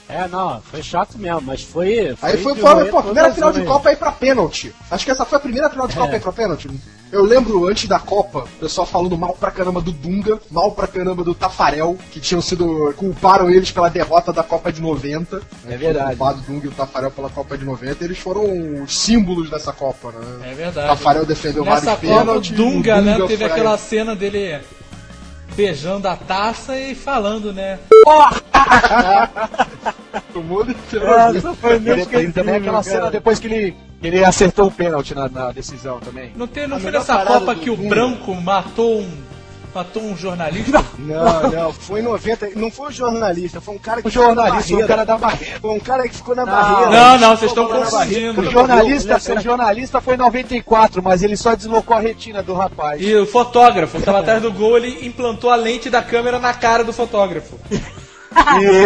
É, não, foi chato mesmo, mas foi. Aí foi, de foi, roer pô, a primeira final de Copa aí pra pênalti. Acho que essa foi a primeira final de Copa aí pra pênalti. Eu lembro antes da Copa, o pessoal falando mal pra caramba do Dunga, mal pra caramba do Tafarel, que tinham sido. culparam eles pela derrota da Copa de 90. É verdade. Culpado o Dunga e o Tafarel pela Copa de 90, eles foram os símbolos dessa Copa, né? É verdade. Tafarel defendeu Nessa vários Copa, o pênaltis. Dunga, o né, Dunga teve foi- aquela cena dele beijando a taça e falando, né? *laughs* O mundo inteiro. Essa foi Ele, ele também aquela cara. cena depois que ele, ele acertou o pênalti na, na decisão também. Não, tem, não A foi nessa Copa que o. Branco matou um. Matou um jornalista? Não, não, foi em 90. Não foi o jornalista, foi um cara que O jornalista, o na cara da barreira. Foi um cara que ficou na barreira. Não, não, vocês estão confundindo. O jornalista, o jornalista foi em 94, mas ele só deslocou a retina do rapaz. E o fotógrafo que tava atrás do gol, ele implantou a lente da câmera na cara do fotógrafo.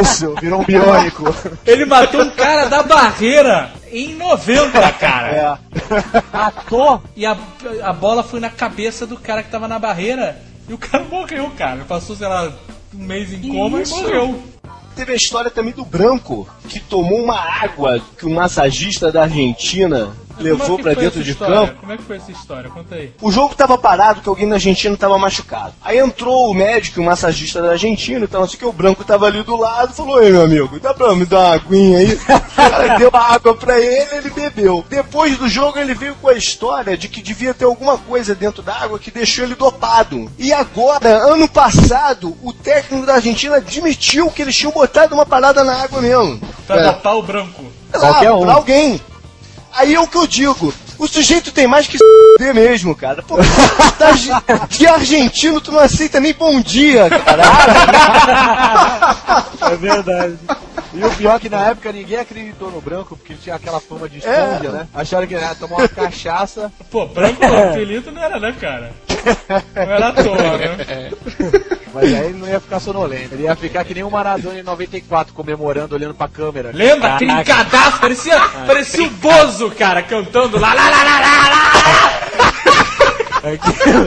Isso, virou um biônico. Ele matou um cara da barreira em 90, cara. Ator? E a, a bola foi na cabeça do cara que tava na barreira e o cara morreu, cara. Passou, sei lá, um mês em coma Isso. e morreu. Teve a história também do Branco, que tomou uma água que um massagista da Argentina levou Como é que pra foi dentro essa de história? campo. Como é que foi essa história? Conta aí. O jogo tava parado, que alguém na Argentina tava machucado. Aí entrou o médico, o massagista da Argentina, então assim que o branco tava ali do lado, falou, ei meu amigo, dá pra me dar uma aguinha aí? *laughs* O cara deu a água pra ele, ele bebeu. Depois do jogo ele veio com a história de que devia ter alguma coisa dentro da água que deixou ele dopado. E agora, ano passado, o técnico da Argentina admitiu que eles tinham botado uma parada na água mesmo. Pra É. dopar o branco. Qualquer Ah, um. Pra alguém. Aí é o que eu digo. O sujeito tem mais que *laughs* se mesmo, cara. Pô, tá de, de argentino tu não aceita nem bom dia, cara. É verdade. E o pior é que na época ninguém acreditou no branco, porque ele tinha aquela fama de esponja, É. né? Acharam que ele ia tomar uma cachaça. Pô, branco apelido não era, né, cara? Não era à toa, né? *laughs* Mas aí ele não ia ficar sonolento. Ele ia ficar que nem o Maradona em 94, comemorando, olhando pra câmera. Lembra? Trincadaço, parecia, parecia o Bozo, cara, cantando lá, lá, lá, lá, lá, lá. Aquilo,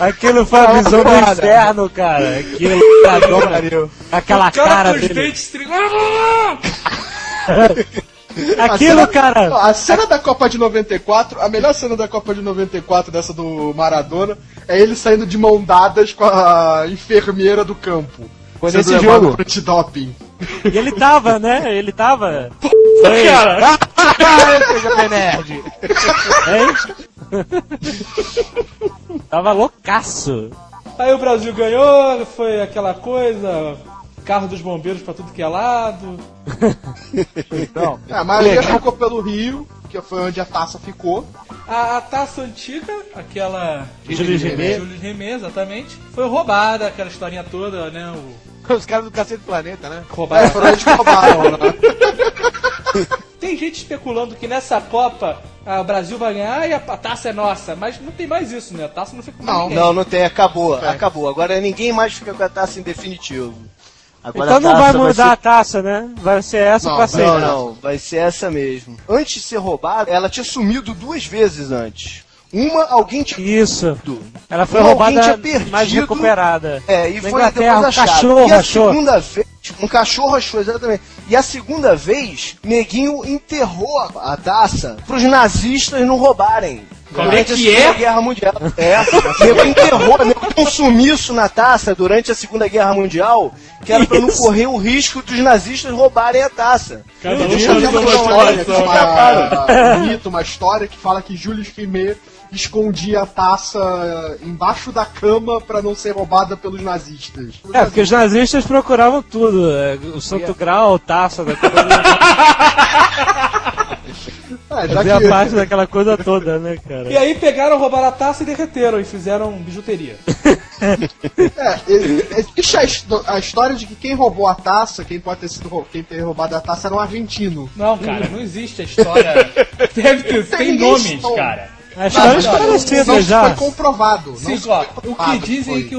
aquilo foi a visão do inferno, cara. Aquilo, *laughs* Pariu. aquela O cara cara com os dele. dentes *laughs* Aquilo, cara. A cena da Copa de 94, a melhor cena da Copa de 94, dessa do Maradona, é ele saindo de mão dadas com a enfermeira do campo. Foi nesse jogo. antidoping. E ele tava, né? Ele tava. Cara, *laughs* *laughs* Seja Benerd. Hein? tava loucaço. aí o Brasil ganhou, foi aquela coisa, carro dos bombeiros pra tudo que é lado. Então, É, a maioria ficou pelo Rio, que foi onde a taça ficou. A, a taça antiga, aquela Júlio Rimet. Júlio Rimet, exatamente, foi roubada, aquela historinha toda, né? O, *laughs* os caras do Cacete do Planeta, né? É, roubaram. foram eles que roubaram, né? *laughs* Tem gente especulando que nessa Copa ah, o Brasil vai ganhar e a, taça é nossa, mas não tem mais isso, né? A taça não fica com Não, ninguém. Não, não tem, acabou, acabou. Agora ninguém mais fica com a taça em definitivo. Agora Então não vai mudar ser a taça, né? Vai ser essa Não, pra não, sempre. Não, não, vai ser essa mesmo. Antes de ser roubada, ela tinha sumido duas vezes antes. Uma, alguém tinha. Isso. Ela foi Uma roubada, perdido. mas recuperada. É, e Na foi Inglaterra, depois um achado. cachorro e a achou. segunda vez, um cachorro achou, exatamente. E a segunda vez, Neguinho enterrou a, a taça pros nazistas não roubarem. Como é Durante a que Segunda é? Guerra Mundial. É, *laughs* nego enterrou, nego deu um sumiço na taça durante a Segunda Guerra Mundial, que era pra não correr o risco dos nazistas roubarem a taça. Cada um Deixa eu uma uma história, uma, um mito, uma história que fala que Julius Rimet escondia a taça embaixo da cama pra não ser roubada pelos nazistas. É, porque os nazistas procuravam tudo. é, O Santo Grau, taça, da *laughs* coisa, É, já fazia que, parte daquela coisa toda, né, cara? E aí pegaram, roubaram a taça e derreteram e fizeram bijuteria. *laughs* é, é, existe a, histó- a história de que quem roubou a taça, quem pode ter sido quem ter roubado a taça era um argentino. Não, cara, não existe a história. *laughs* Deve ter, Tem tem nomes, estão- cara. A história é já. foi comprovado. Sim, não ó, foi o que comprovado dizem foi. é que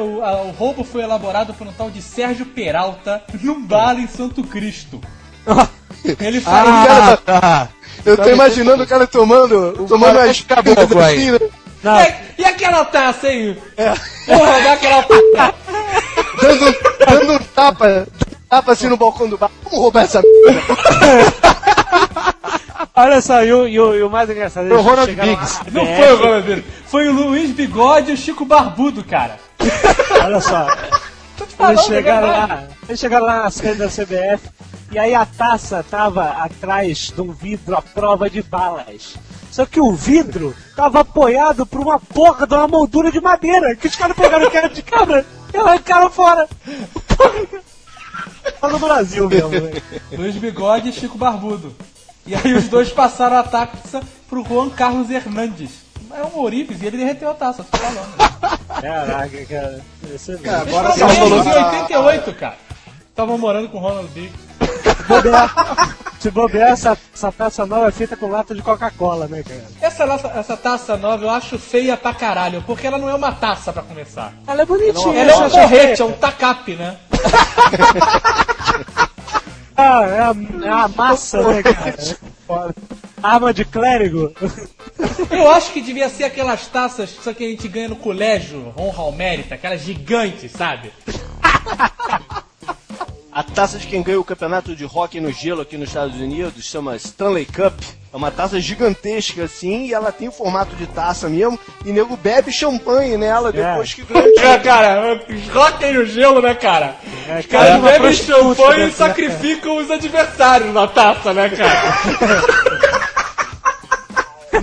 o, o- a- o roubo foi elaborado por um tal de Sérgio Peralta num bar em Santo Cristo. Ele fala. Ah, tá. Eu tô imaginando o cara tomando, tomando cara as aí. assim, né? Não, "E- e aquela taça aí? Porra, daquela p. *laughs* dando, dando um tapa, tapa assim no balcão do bar. Vamos roubar essa merda. *laughs* olha só, e o, e o- e o mais engraçado Foi o Ronald chegaram lá, Biggs. Não BF, foi o Ronald Foi o Luiz Bigode e o Chico Barbudo, cara. Olha só, eles chegaram é verdade. lá, eles chegaram lá na sede da CBF e aí a taça tava atrás de um vidro à prova de balas. Só que o vidro tava apoiado por uma porra de uma moldura de madeira que os caras pegaram cara de cabra e arrancaram fora. Tá no Brasil mesmo, né? Luiz Bigode e Chico Barbudo. E aí os dois passaram a taça pro Juan Carlos Hernandes. É um Ourives e ele derreteu a taça, tô falando. Caraca, cara. Isso é mesmo. agora Eles estavam falou em 88, cara. Estavam morando com o Ronald Biggs. Bobear, *laughs* se bobear, essa, essa taça nova é feita com lata de Coca-Cola, né, cara? Essa, essa taça nova eu acho feia pra caralho, porque ela não é uma taça pra começar. Ela é bonitinha. Ela é um porrete, é um tacape, né? *laughs* Ah, é a, é a massa, né, cara? Foda. Arma de clérigo. Eu acho que devia ser aquelas taças só que a gente ganha no colégio, honra ao mérito, aquelas gigantes, sabe? A taça de quem ganhou o campeonato de hockey no gelo aqui nos Estados Unidos chama Stanley Cup. É uma taça gigantesca assim, e ela tem o formato de taça mesmo, e nego bebe champanhe nela depois que ganha *laughs* É, cara, roquem o gelo, né, cara? Os cara, é caras bebem champanhe né? e sacrificam os adversários na taça, né, cara? *laughs*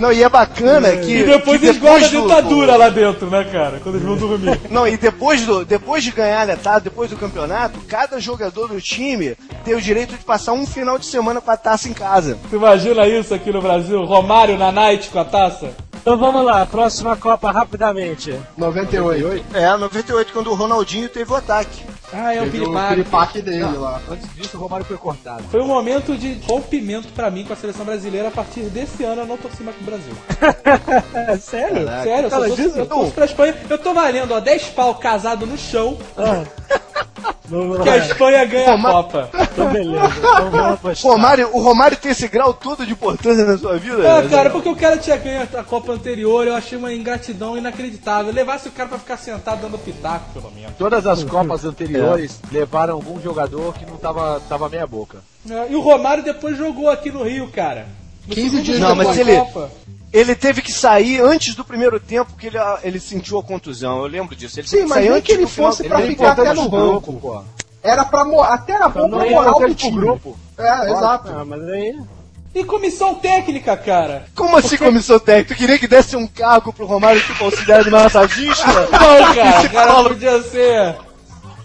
Não, e é bacana que. E depois que eles guardam a do- ditadura lá dentro, né, cara? Quando eles vão dormir. Não, e depois, do, depois de ganhar a taça, depois do campeonato, cada jogador do time tem o direito de passar um final de semana com a taça em casa. Tu imagina isso aqui no Brasil? Romário na night com a taça? Então vamos lá, próxima Copa rapidamente. 98. É, 98, quando o Ronaldinho teve o ataque. Ah, é o Piripaque. piripaque dele lá. Antes disso, o Romário foi cortado. Foi um momento de rompimento pra mim com a seleção brasileira. A partir desse ano eu não torci mais pro Brasil. *laughs* Sério? Sério, eu torço, disso? eu torço pra Espanha. Eu tô valendo, ó, 10 pau casado no chão *laughs* Vamos que a. Espanha ganha a Roma- Copa. Então beleza. Então. Romário, o Romário tem esse grau todo de importância na sua vida? Ah, cara, porque o cara tinha ganho a Copa anterior, eu achei uma ingratidão inacreditável. Levasse o cara pra ficar sentado dando pitaco, pelo menos. Todas as Copas anteriores levaram algum jogador que não tava, tava meia boca. É, E o Romário depois jogou aqui no Rio, cara. No 15 segundo dias Não, mas da ele- Copa. Ele teve que sair antes do primeiro tempo que ele, ele sentiu a contusão. Eu lembro disso. Ele Sim, teve que mas sair nem antes que ele do final- fosse pra Ele é ficar até no pro banco. Era pra até era bom pra moral do time. grupo. É, exato. Ah, mas aí. E comissão técnica, cara. Como assim comissão técnica? Tu queria que desse um cargo pro Romário tipo auxiliar de massagista? *laughs* Não, cara, o cara podia ser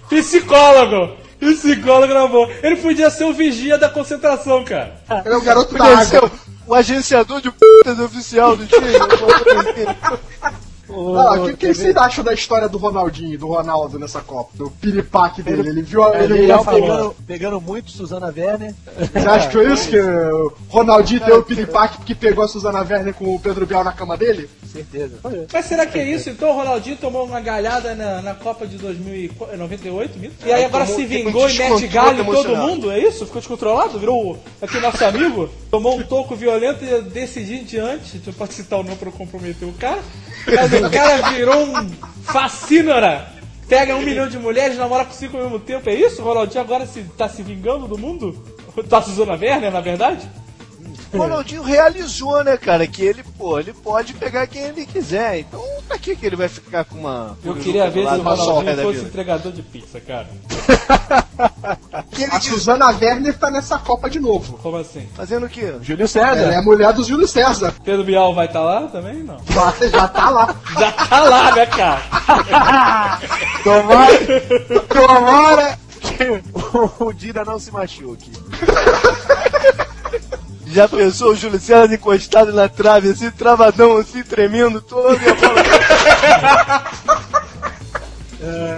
psicólogo. Psicólogo na boa. Ele podia ser o vigia da concentração, cara. Ele é o garoto da Podia ser água. o, o agenciador de putas oficial do time. *laughs* Ah, o que, que vocês acham da história do Ronaldinho, do Ronaldo nessa Copa? Do piripaque dele? Ele viu a. Ele Ele, ia ele falou. pegando, pegando muito Suzana Werner. Você acha que foi isso? Que o Ronaldinho deu o piripaque porque pegou a Suzana Werner com o Pedro Bial na cama dele? Certeza. Mas será que é isso? Então o Ronaldinho tomou uma galhada na, na Copa de 2098, mesmo? E aí agora tomou se vingou e mete galho em todo mundo? É isso? Ficou descontrolado? Virou o- aqui nosso amigo? Tomou um toco violento e decidiu em diante. Não pode citar o nome pra não comprometer o cara. Mas o cara virou um fascínora. Pega um milhão de mulheres, namora com cinco ao mesmo tempo. É isso? O Ronaldinho agora se, tá se vingando do mundo? Da Suzana Werner, na verdade? O Ronaldinho realizou, né, cara, que ele, pô, ele pode pegar quem ele quiser. Então, pra que que ele vai ficar com uma... Eu queria ver se o Ronaldinho fosse entregador de pizza, cara. Que *laughs* ele A diz- Suzana Werner tá nessa Copa de novo. Como assim? Fazendo o quê? Júlio César. Ela é a mulher do Júlio César. Pedro Bial vai estar lá também? Não. Já, já tá lá. *laughs* Já tá lá, né, cara? *laughs* Tomara, tomara que o Dida não se machuque. Já pensou o Júlio César encostado na trave, assim, travadão, assim, tremendo todo, e a bola...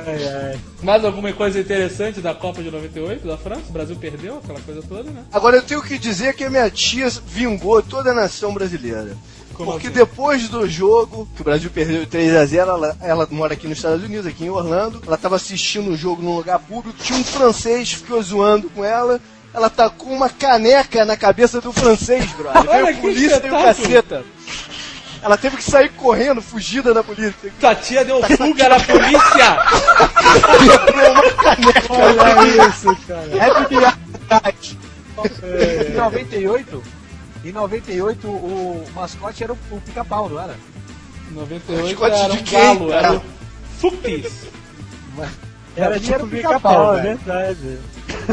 Ai, ai. Mais alguma coisa interessante da Copa de 98 da França? O Brasil perdeu aquela coisa toda, né? Agora eu tenho que dizer que a minha tia vingou toda a nação brasileira. Como Porque assim? depois do jogo, que o Brasil perdeu de 3 a 0 ela, ela mora aqui nos Estados Unidos, aqui em Orlando. Ela tava assistindo o jogo num lugar público, tinha um francês que ficou zoando com ela. Ela tacou uma caneca na cabeça do francês, brother. Olha Veio a polícia e o caceta. Ela teve que sair correndo, fugida da polícia. Tua tia deu fuga na polícia! Olha isso, cara. É verdade. Em 98, em 98 o mascote era o, o pica-pau, não era? 98 Mascote era de um quem, galo, cara? era o Fupis. Era era tipo o pica-pau, pica-pau, é velho. verdade.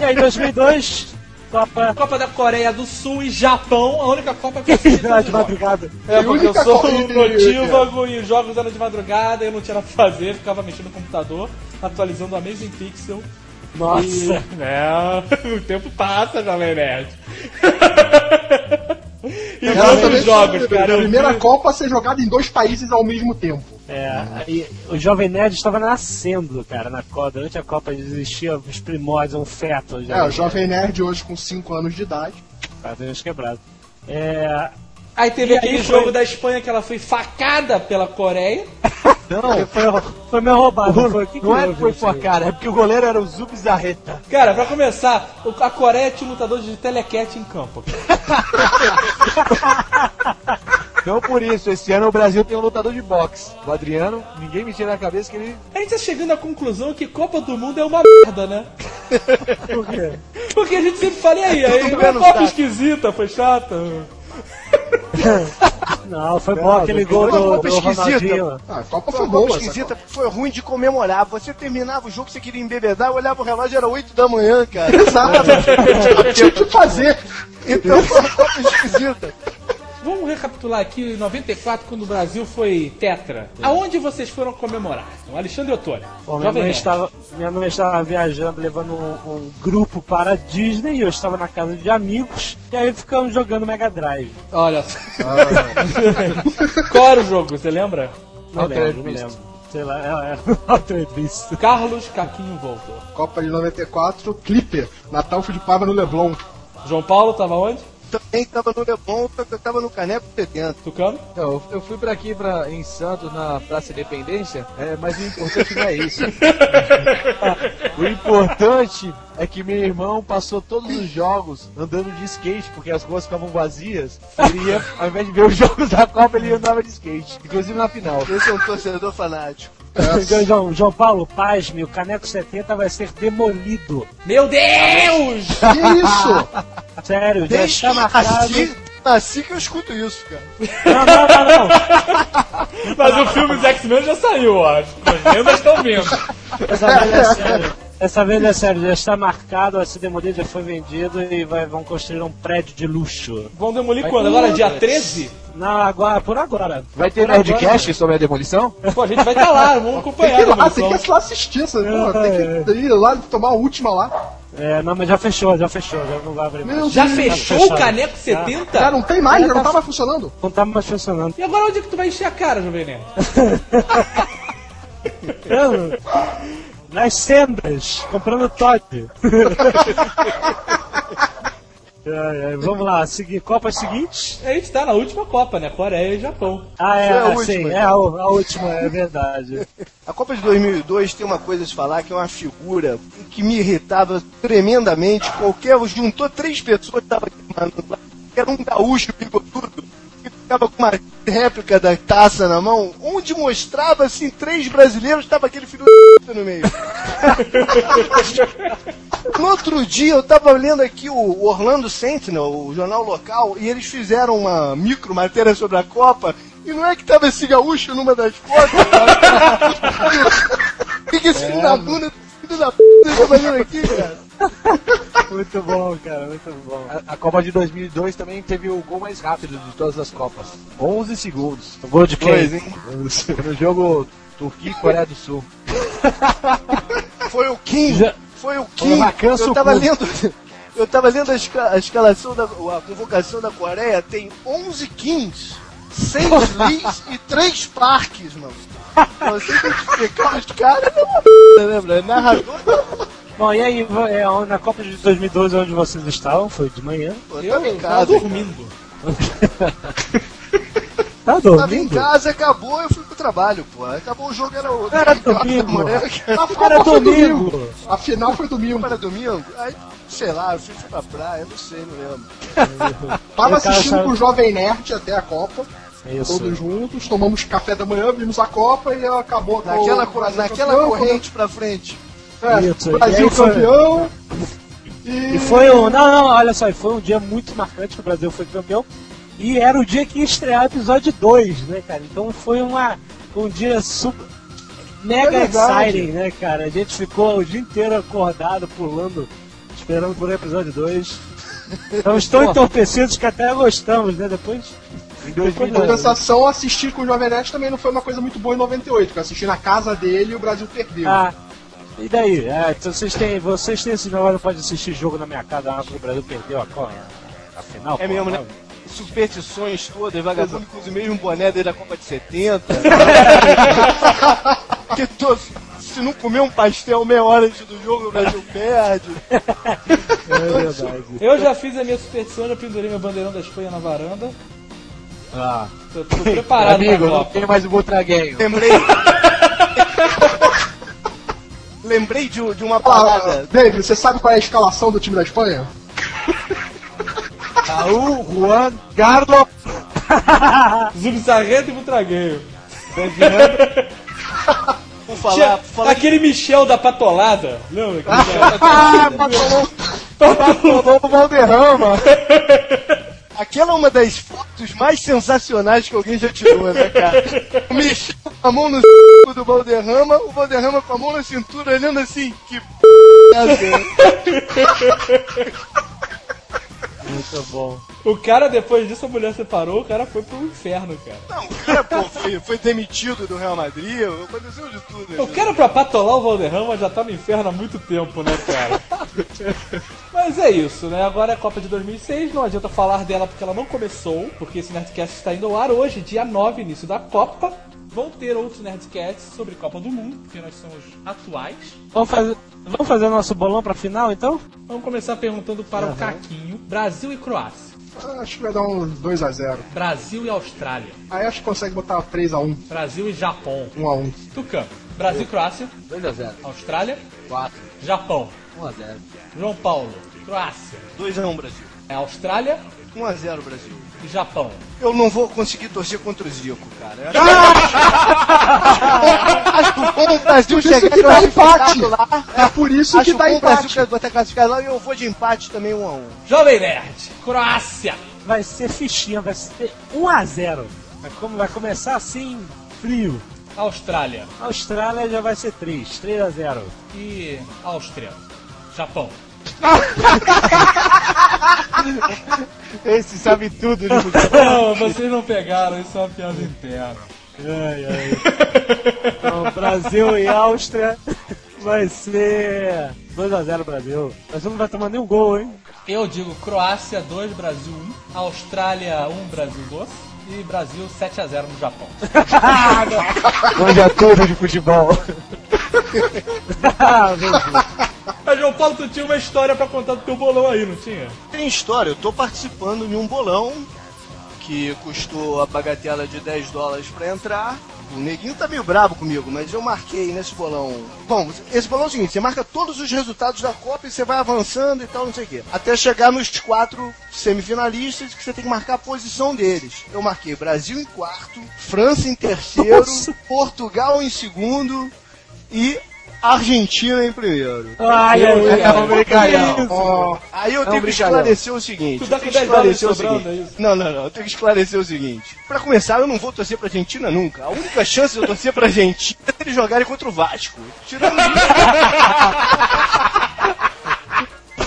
E aí, 2002, Copa Copa da Coreia do Sul e Japão, a única Copa que eu assisti *laughs* de os jogos. madrugada. É, porque eu sou um notívago e os jogos eram de madrugada, eu não tinha nada pra fazer, ficava mexendo no computador, atualizando a Amazing Pixel. Nossa. E, *laughs* é, o tempo passa, Jovem Nerd. *laughs* e os jogos, cara. A primeira Copa a ser jogada em dois países ao mesmo tempo. É, aí o Jovem Nerd estava nascendo, cara, na Copa. Durante a Copa existia os primórdios, um feto. É, o Jovem Nerd hoje com 5 anos de idade. Quadrinhos quebrados. É, Aí teve E aquele aí jogo foi- da Espanha que ela foi facada pela Coreia. *laughs* Não, foi, foi meio roubado. Não, foi, O que não que é que foi cara, é porque o goleiro era o Zubizarreta. Cara, pra começar, o- a Coreia tinha lutadores de telecat em campo. *laughs* Então por isso, esse ano o Brasil tem um lutador de boxe. O Adriano, ninguém me tira da cabeça que ele. A gente tá chegando à conclusão que Copa do Mundo é uma merda, né? *laughs* Por quê? Porque a gente sempre fala, e aí, aí mundo uma menos Copa esquisita, foi chata. *laughs* Não, foi bom aquele gol Foi do, Copa do esquisita. Ronaldinho. Ah, a Copa Foi foi uma boa. Copa esquisita, foi ruim de comemorar. Você terminava o jogo, você queria embebedar, eu olhava o relógio, era 8 da manhã, cara. *laughs* Exato. Tinha o que fazer. Então foi uma Copa esquisita. Vamos recapitular aqui em 94, quando o Brasil foi tetra. Aonde vocês foram comemorar? O Alexandre Ottoni. Bom, minha, mãe estava, minha mãe estava viajando, levando um, um grupo para a Disney, e eu estava na casa de amigos, e aí ficamos jogando Mega Drive. Olha só. *laughs* Qual era o jogo, você lembra? Não lembro, não lembro. Sei lá, é, é. *laughs* Carlos Caquinho voltou. Copa de 94, Clipper. Natal fui de Pava no Leblon. João Paulo tava onde? Também tava no Leblon, eu tava no Caneco 70. Tucano? Então, eu- eu fui pra aqui pra, em Santos, na Praça Independência, é, mas o importante não é isso. *laughs* o importante é que meu irmão passou todos os jogos andando de skate, porque as ruas ficavam vazias. Ele ia, ao invés de ver os jogos da Copa, ele andava de skate, inclusive na final. Esse é um torcedor fanático. João, João Paulo, pasme, o Caneco 70 vai ser demolido. Meu Deus! Que isso? *laughs* Sério, já está que marcado. nasci, nasci que eu escuto isso, cara. Não, não, não, não. *laughs* Mas o filme dos X-Men já saiu, ó. As vendas estão vindo. Essa vez é sério. Essa vez é sério, já está marcado, vai ser demolido, já foi vendido e vai, vão construir um prédio de luxo. Vão demolir quando? Agora, dia 13? Não, agora, por agora. Vai ter Nerdcast sobre a demolição? Pô, a gente vai estar lá, vamos Tem acompanhar que a ir lá, tem que ir lá assistir essa porra. Tem que ir lá tomar a última lá. É, não, mas já fechou, já fechou, já não vai abrir mais. Já fechou o Caneco 70? Já não tem mais, já não tava funcionando. Não tá mais funcionando. E agora onde é que tu vai encher a cara, Jovem Nerd? *laughs* Eu- Nas sendas, comprando Todd. *laughs* Ai, ai, vamos lá, seguir, Copa seguinte. A gente tá na última Copa, né? Coreia e Japão. Ah, é, Foi a última, sim, então. é a, a última, é verdade. *laughs* A Copa de 2002 tem uma coisa a se falar que é uma figura que me irritava tremendamente. Qualquer juntou três pessoas que estavam queimando lá, que era um gaúcho bigodudo ficava com uma réplica da taça na mão, onde mostrava assim três brasileiros, estava aquele filho no meio. *laughs* No outro dia eu tava lendo aqui o Orlando Sentinel, o jornal local, e eles fizeram uma micro matéria sobre a Copa, e não é que tava esse gaúcho numa das fotos? O *laughs* esse filho da bunda, filho da p tá fazendo aqui, cara? *laughs* Muito bom, cara, muito bom. A, a Copa de 2002 também teve o gol mais rápido de todas as Copas. 11 segundos. O gol de quem? Pois, hein? No jogo Turquia e Coreia do Sul. *laughs* Foi o Kim, Já- foi o Kim. Eu tava lendo, eu tava lendo a, esca- a escalação da, a convocação da Coreia, tem 11 Kings, 6 Lees e 3 Parques, mano. Você tem que explicar os caras, é né, bro? Narrador, Bom, e aí, é, na Copa de 2012, onde vocês estavam? Foi de manhã? pô, Eu tava em tava casa. dormindo. *laughs* Tá Tava em dormindo? casa, acabou, eu fui pro trabalho, pô. Acabou o jogo, era o. Era domingo. Era domingo. A final foi domingo. Era domingo? Aí, sei lá, eu fui, pra praia, não sei, não lembro. *laughs* Tava Eu tava assistindo com o Jovem Nerd até a Copa. Isso. Todos juntos, tomamos café da manhã, vimos a Copa e acabou com Naquela, Brasil naquela campeão, corrente pra frente. É, Isso, e Brasil campeão. E foi um. Não, não, olha só, foi um dia muito marcante que o Brasil foi campeão. E era o dia que ia estrear o episódio 2, né, cara? Então foi uma, um dia super. Mega É exciting, né, cara? A gente ficou o dia inteiro acordado, pulando, esperando por episódio 2. Estamos tão entorpecidos que até gostamos, né? Depois. Em Em 2002. compensação, assistir com o Jovem Nerd também não foi uma coisa muito boa em 98, porque eu assisti na casa dele e o Brasil perdeu. Ah, e daí? É, então vocês têm, vocês têm esse negócio, não pode assistir jogo na minha casa, ah, porque o Brasil perdeu a, qual, a final? É pô, mesmo, né? Superstições todas, vagabundo com o mesmo boné desde a Copa de 70. *laughs* que to- se não comer um pastel meia hora antes do jogo, o Brasil perde. É verdade. Eu já fiz a minha superstição, já pendurei meu bandeirão da Espanha na varanda. Ah, Tô, tô preparado amigo, não tem mais o Butraguenho. Lembrei. *laughs* Lembrei de, de uma Ah, parada. David, você sabe qual é a escalação do time da Espanha? *laughs* Raul, Juan, Carlos, *laughs* Zubizarreta e Butragueio. Por falar, Tinha por falar aquele Michel da patolada. Lembra? Aquele ah, Patolou, Patolou o Valderrama. Aquela é uma das fotos mais sensacionais que alguém já tirou, né, cara? O Michel com a mão no c... do Valderrama, o Valderrama com a mão na cintura, olhando assim, que p... é essa? Muito bom. O cara, depois disso, a mulher separou, o cara foi pro inferno, cara. Não, o cara, pô, foi, foi demitido do Real Madrid, aconteceu de tudo. né? O cara pra patolar o Valderrama já tá no inferno há muito tempo, né, cara? *laughs* Mas é isso, né? Agora é a Copa de 2006, não adianta falar dela porque ela não começou, porque esse Nerdcast está indo ao ar hoje, dia 9, início da Copa. Vão ter outros Nerdcasts sobre Copa do Mundo, porque nós somos atuais. Vamos fazer, vamos fazer nosso bolão pra final então? Vamos começar perguntando para o Caquinho: Brasil e Croácia. Ah, Acho que vai dar um 2x0. Brasil e Austrália. Aí acho que consegue botar 3x1, Brasil e Japão. 1x1. Tucano. Brasil e Croácia. 2x0. Austrália. 4. Japão. 1x0. João Paulo. Croácia. 2x1 Brasil. É Austrália 1x0 Brasil. E Japão. Eu não vou conseguir torcer contra o Zico, cara. Ah! acho, que o Brasil Por isso chegar que dá empate. lá. É por isso que dá Brasil empate. vai estar classificado lá e eu vou de empate também 1x1. Jovem Nerd. Croácia. Vai ser fichinha, vai ser 1x0. Mas como vai começar assim, frio. Austrália. A Austrália já vai ser 3, 3x0. E Áustria. Japão. Esse sabe tudo de Não, vocês não pegaram, isso é uma piada interna. Ai, ai. Então, Brasil e Áustria vai ser 2x0 Brasil. Mas não vai tomar nenhum gol, hein? Eu digo Croácia 2, Brasil 1. Austrália 1, Brasil 2. E Brasil 7x0 no Japão. *laughs* Manja tudo de futebol. *laughs* Mas João Paulo, tu tinha uma história pra contar do teu bolão aí, não tinha? Tem história, eu tô participando de um bolão que custou a bagatela de 10 dólares pra entrar. O neguinho tá meio bravo comigo, mas eu marquei nesse bolão. Bom, esse bolão é o seguinte: você marca todos os resultados da Copa e você vai avançando e tal, não sei o quê. Até chegar nos quatro semifinalistas que você tem que marcar a posição deles. Eu marquei Brasil em quarto, França em terceiro, Portugal em segundo e Argentina em primeiro. Ai, ai, ai. É brincalhão. Ó, Aí eu É um tenho que esclarecer o seguinte. Tu tá eu com que 10 dólares esclarecer o sobrando, seguinte. é? Não, não, não. Eu tenho que esclarecer o seguinte. Pra começar, eu não vou torcer pra Argentina nunca. A única chance de eu torcer pra Argentina é se eles jogarem contra o Vasco. Tirando isso.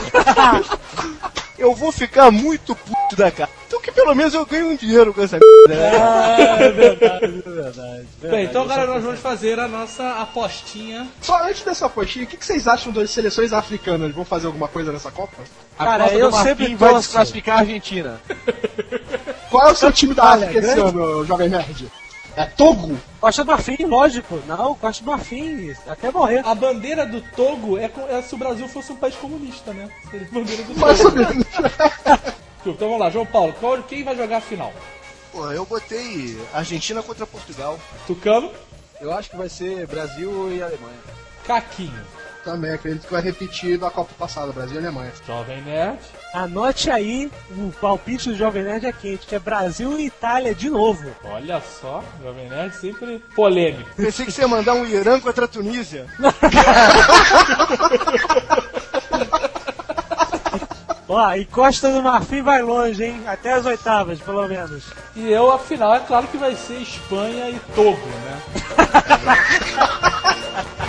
*laughs* eu vou ficar muito puto da cara. Pelo menos eu ganho um dinheiro com essa merda. né? Ah, é verdade, é verdade. Bem, então agora nós vamos fazer a nossa apostinha. só antes dessa apostinha, o que, que vocês acham das seleções africanas? Vão fazer alguma coisa nessa Copa? A Cara, eu sempre vai torço. desclassificar a Argentina. Qual é o seu time da África esse ano, Jovem Nerd? É Togo? Costa do Marfim, lógico. Não, Costa do Marfim, até morrer. A bandeira do Togo é, é se o Brasil fosse um país comunista, né? Seria a bandeira do Mais ou Togo. *laughs* Então vamos lá, João Paulo, qual- quem vai jogar a final? Pô, eu botei Argentina contra Portugal. Tucano, Eu acho que vai ser Brasil e Alemanha. Caquinho, Também acredito que vai repetir da Copa passada, Brasil e Alemanha. Jovem Nerd. Anote aí, o palpite do Jovem Nerd é quente, que é Brasil e Itália de novo. Olha só, Jovem Nerd sempre polêmico. Pensei que você ia mandar um Irã contra a Tunísia. *laughs* Ó, e Costa do Marfim vai longe, hein? Até as oitavas, pelo menos. E eu, a final, é claro que vai ser Espanha e Togo, né? *laughs*